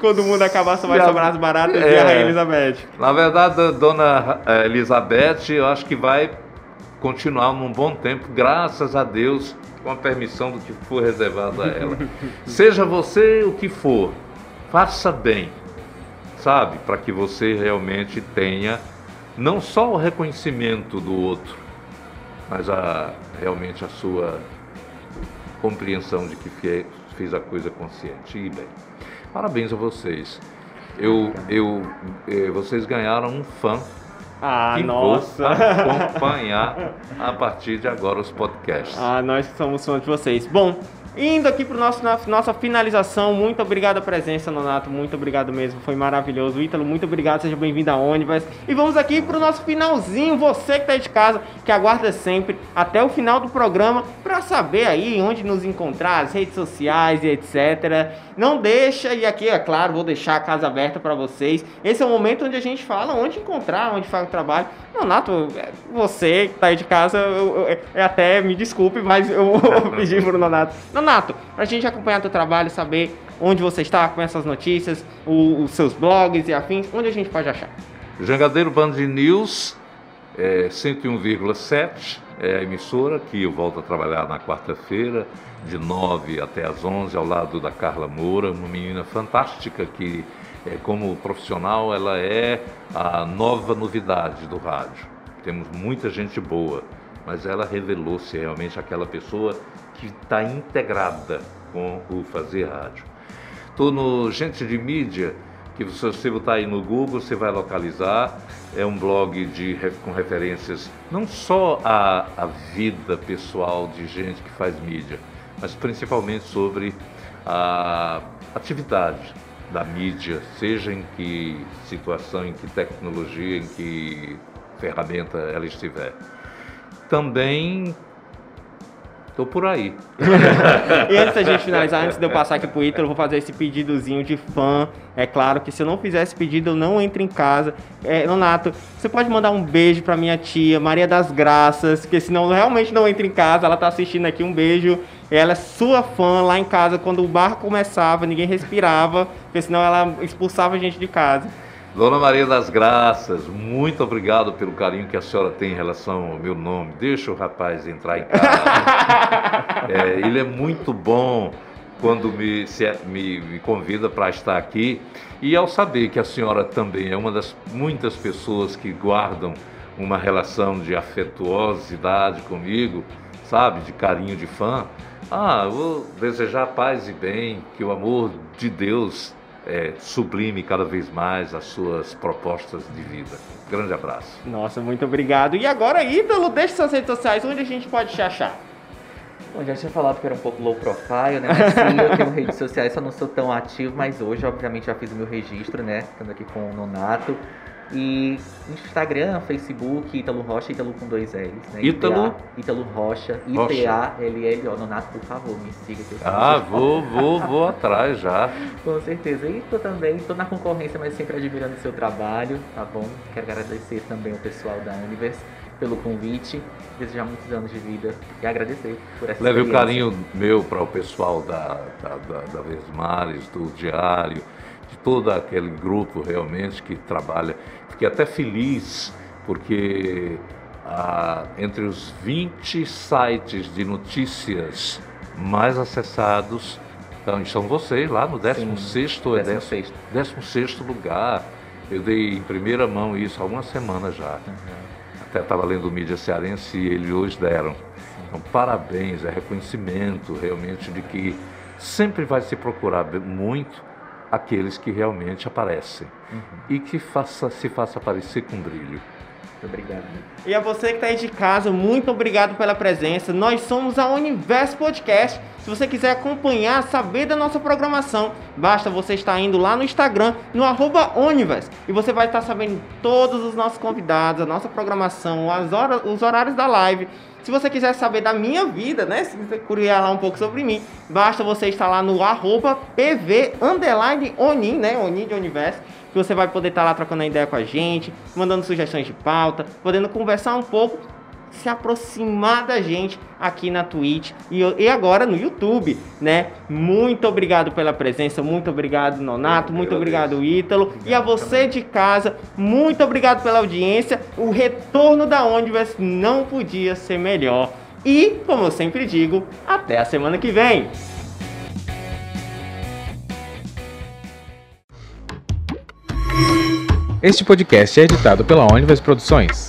Quando o mundo acabar, só vai Já, sobrar as baratas é, e a Rainha Elizabeth. Na verdade, a dona eh, Elizabeth, eu acho que vai continuar num bom tempo, graças a Deus, com a permissão do que for reservado a ela. Seja você o que for, faça bem, sabe? Para que você realmente tenha não só o reconhecimento do outro, mas a, realmente a sua compreensão de que fez a coisa consciente. E bem, parabéns a vocês. Eu, eu, eh, vocês ganharam um fã ah, que nossa. acompanhar a partir de agora os podcasts. Ah, nós somos fãs de vocês. Bom, Indo aqui para nosso nossa finalização, muito obrigado a presença, Nonato, muito obrigado mesmo, foi maravilhoso. Ítalo, muito obrigado, seja bem-vindo a Ônibus. E vamos aqui para o nosso finalzinho, você que está de casa, que aguarda sempre até o final do programa para saber aí onde nos encontrar, as redes sociais e etc. Não deixa, e aqui, é claro, vou deixar a casa aberta para vocês. Esse é o momento onde a gente fala onde encontrar, onde faz o trabalho. Nonato, é, você que está aí de casa, eu, eu, eu, até me desculpe, mas eu vou pedir para o Nonato. Nonato, para a gente acompanhar teu trabalho, saber onde você está com essas notícias, o, os seus blogs e afins, onde a gente pode achar? Jangadeiro Band News, é, 101,7 é a emissora que eu volto a trabalhar na quarta-feira, de 9 até as 11, ao lado da Carla Moura, uma menina fantástica que, é, como profissional, ela é a nova novidade do rádio. temos muita gente boa, mas ela revelou-se realmente aquela pessoa que está integrada com o fazer rádio. Estou no Gente de Mídia, que se você botar aí no Google, você vai localizar. É um blog de, com referências não só à, à vida pessoal de gente que faz mídia, mas principalmente sobre a atividade da mídia, seja em que situação, em que tecnologia, em que ferramenta ela estiver. Também Tô por aí. e antes da gente finalizar, antes de eu passar aqui pro Ítalo, eu vou fazer esse pedidozinho de fã. É claro que se eu não fizer esse pedido, eu não entro em casa. É, Nonato, você pode mandar um beijo pra minha tia, Maria das Graças, porque senão realmente não entro em casa. Ela tá assistindo aqui, um beijo. Ela é sua fã lá em casa, quando o bar começava, ninguém respirava, porque senão ela expulsava a gente de casa. Dona Maria das Graças, muito obrigado pelo carinho que a senhora tem em relação ao meu nome. Deixa o rapaz entrar em casa. é, ele é muito bom quando me, se, é, me, me convida para estar aqui. E ao saber que a senhora também é uma das muitas pessoas que guardam uma relação de afetuosidade comigo, sabe, de carinho de fã, ah, vou desejar paz e bem, que o amor de Deus é, sublime cada vez mais as suas propostas de vida. Grande abraço. Nossa, muito obrigado. E agora, Ítalo, deixe suas redes sociais, onde a gente pode te achar? Bom, já tinha falado que era um pouco low profile, né? Mas sim, eu tenho redes sociais, só não sou tão ativo, mas hoje, obviamente, já fiz o meu registro, né? Estando aqui com o Nonato. E Instagram, Facebook, Ítalo Rocha, Ítalo com dois L's, né? Ítalo? Ítalo Rocha, I-T-A-L-L-O, Nonato, por favor, me siga. Que ah, vou, vou, vou atrás já. Com certeza. E tô também, tô na concorrência, mas sempre admirando o seu trabalho, tá bom? Quero agradecer também o pessoal da Universe pelo convite, desejar muitos anos de vida e agradecer por essa Leve o carinho meu para o pessoal da, da, da, da Vesmares, do Diário, todo aquele grupo realmente que trabalha. Fiquei até feliz porque ah, entre os 20 sites de notícias mais acessados então, estão vocês lá no 16 ou é 16 lugar. Eu dei em primeira mão isso há uma semana já. Uhum. Até estava lendo o mídia cearense e eles hoje deram. Então, parabéns, é reconhecimento realmente de que sempre vai se procurar muito aqueles que realmente aparecem uhum. e que faça, se faça aparecer com brilho. Muito obrigado. E a você que está aí de casa, muito obrigado pela presença. Nós somos a Universo Podcast. Se você quiser acompanhar, saber da nossa programação, basta você estar indo lá no Instagram, no arroba Universe, e você vai estar sabendo todos os nossos convidados, a nossa programação, as horas, os horários da live. Se você quiser saber da minha vida, né? Se você curiar lá um pouco sobre mim, basta você estar lá no arroba PV Onin, né? Onin de Universo. Que você vai poder estar lá trocando ideia com a gente, mandando sugestões de pauta, podendo conversar um pouco se aproximar da gente aqui na Twitch e, e agora no YouTube, né? Muito obrigado pela presença, muito obrigado Nonato, muito obrigado Ítalo e a você de casa, muito obrigado pela audiência. O retorno da Ondiverse não podia ser melhor. E, como eu sempre digo, até a semana que vem. Este podcast é editado pela Onivers Produções.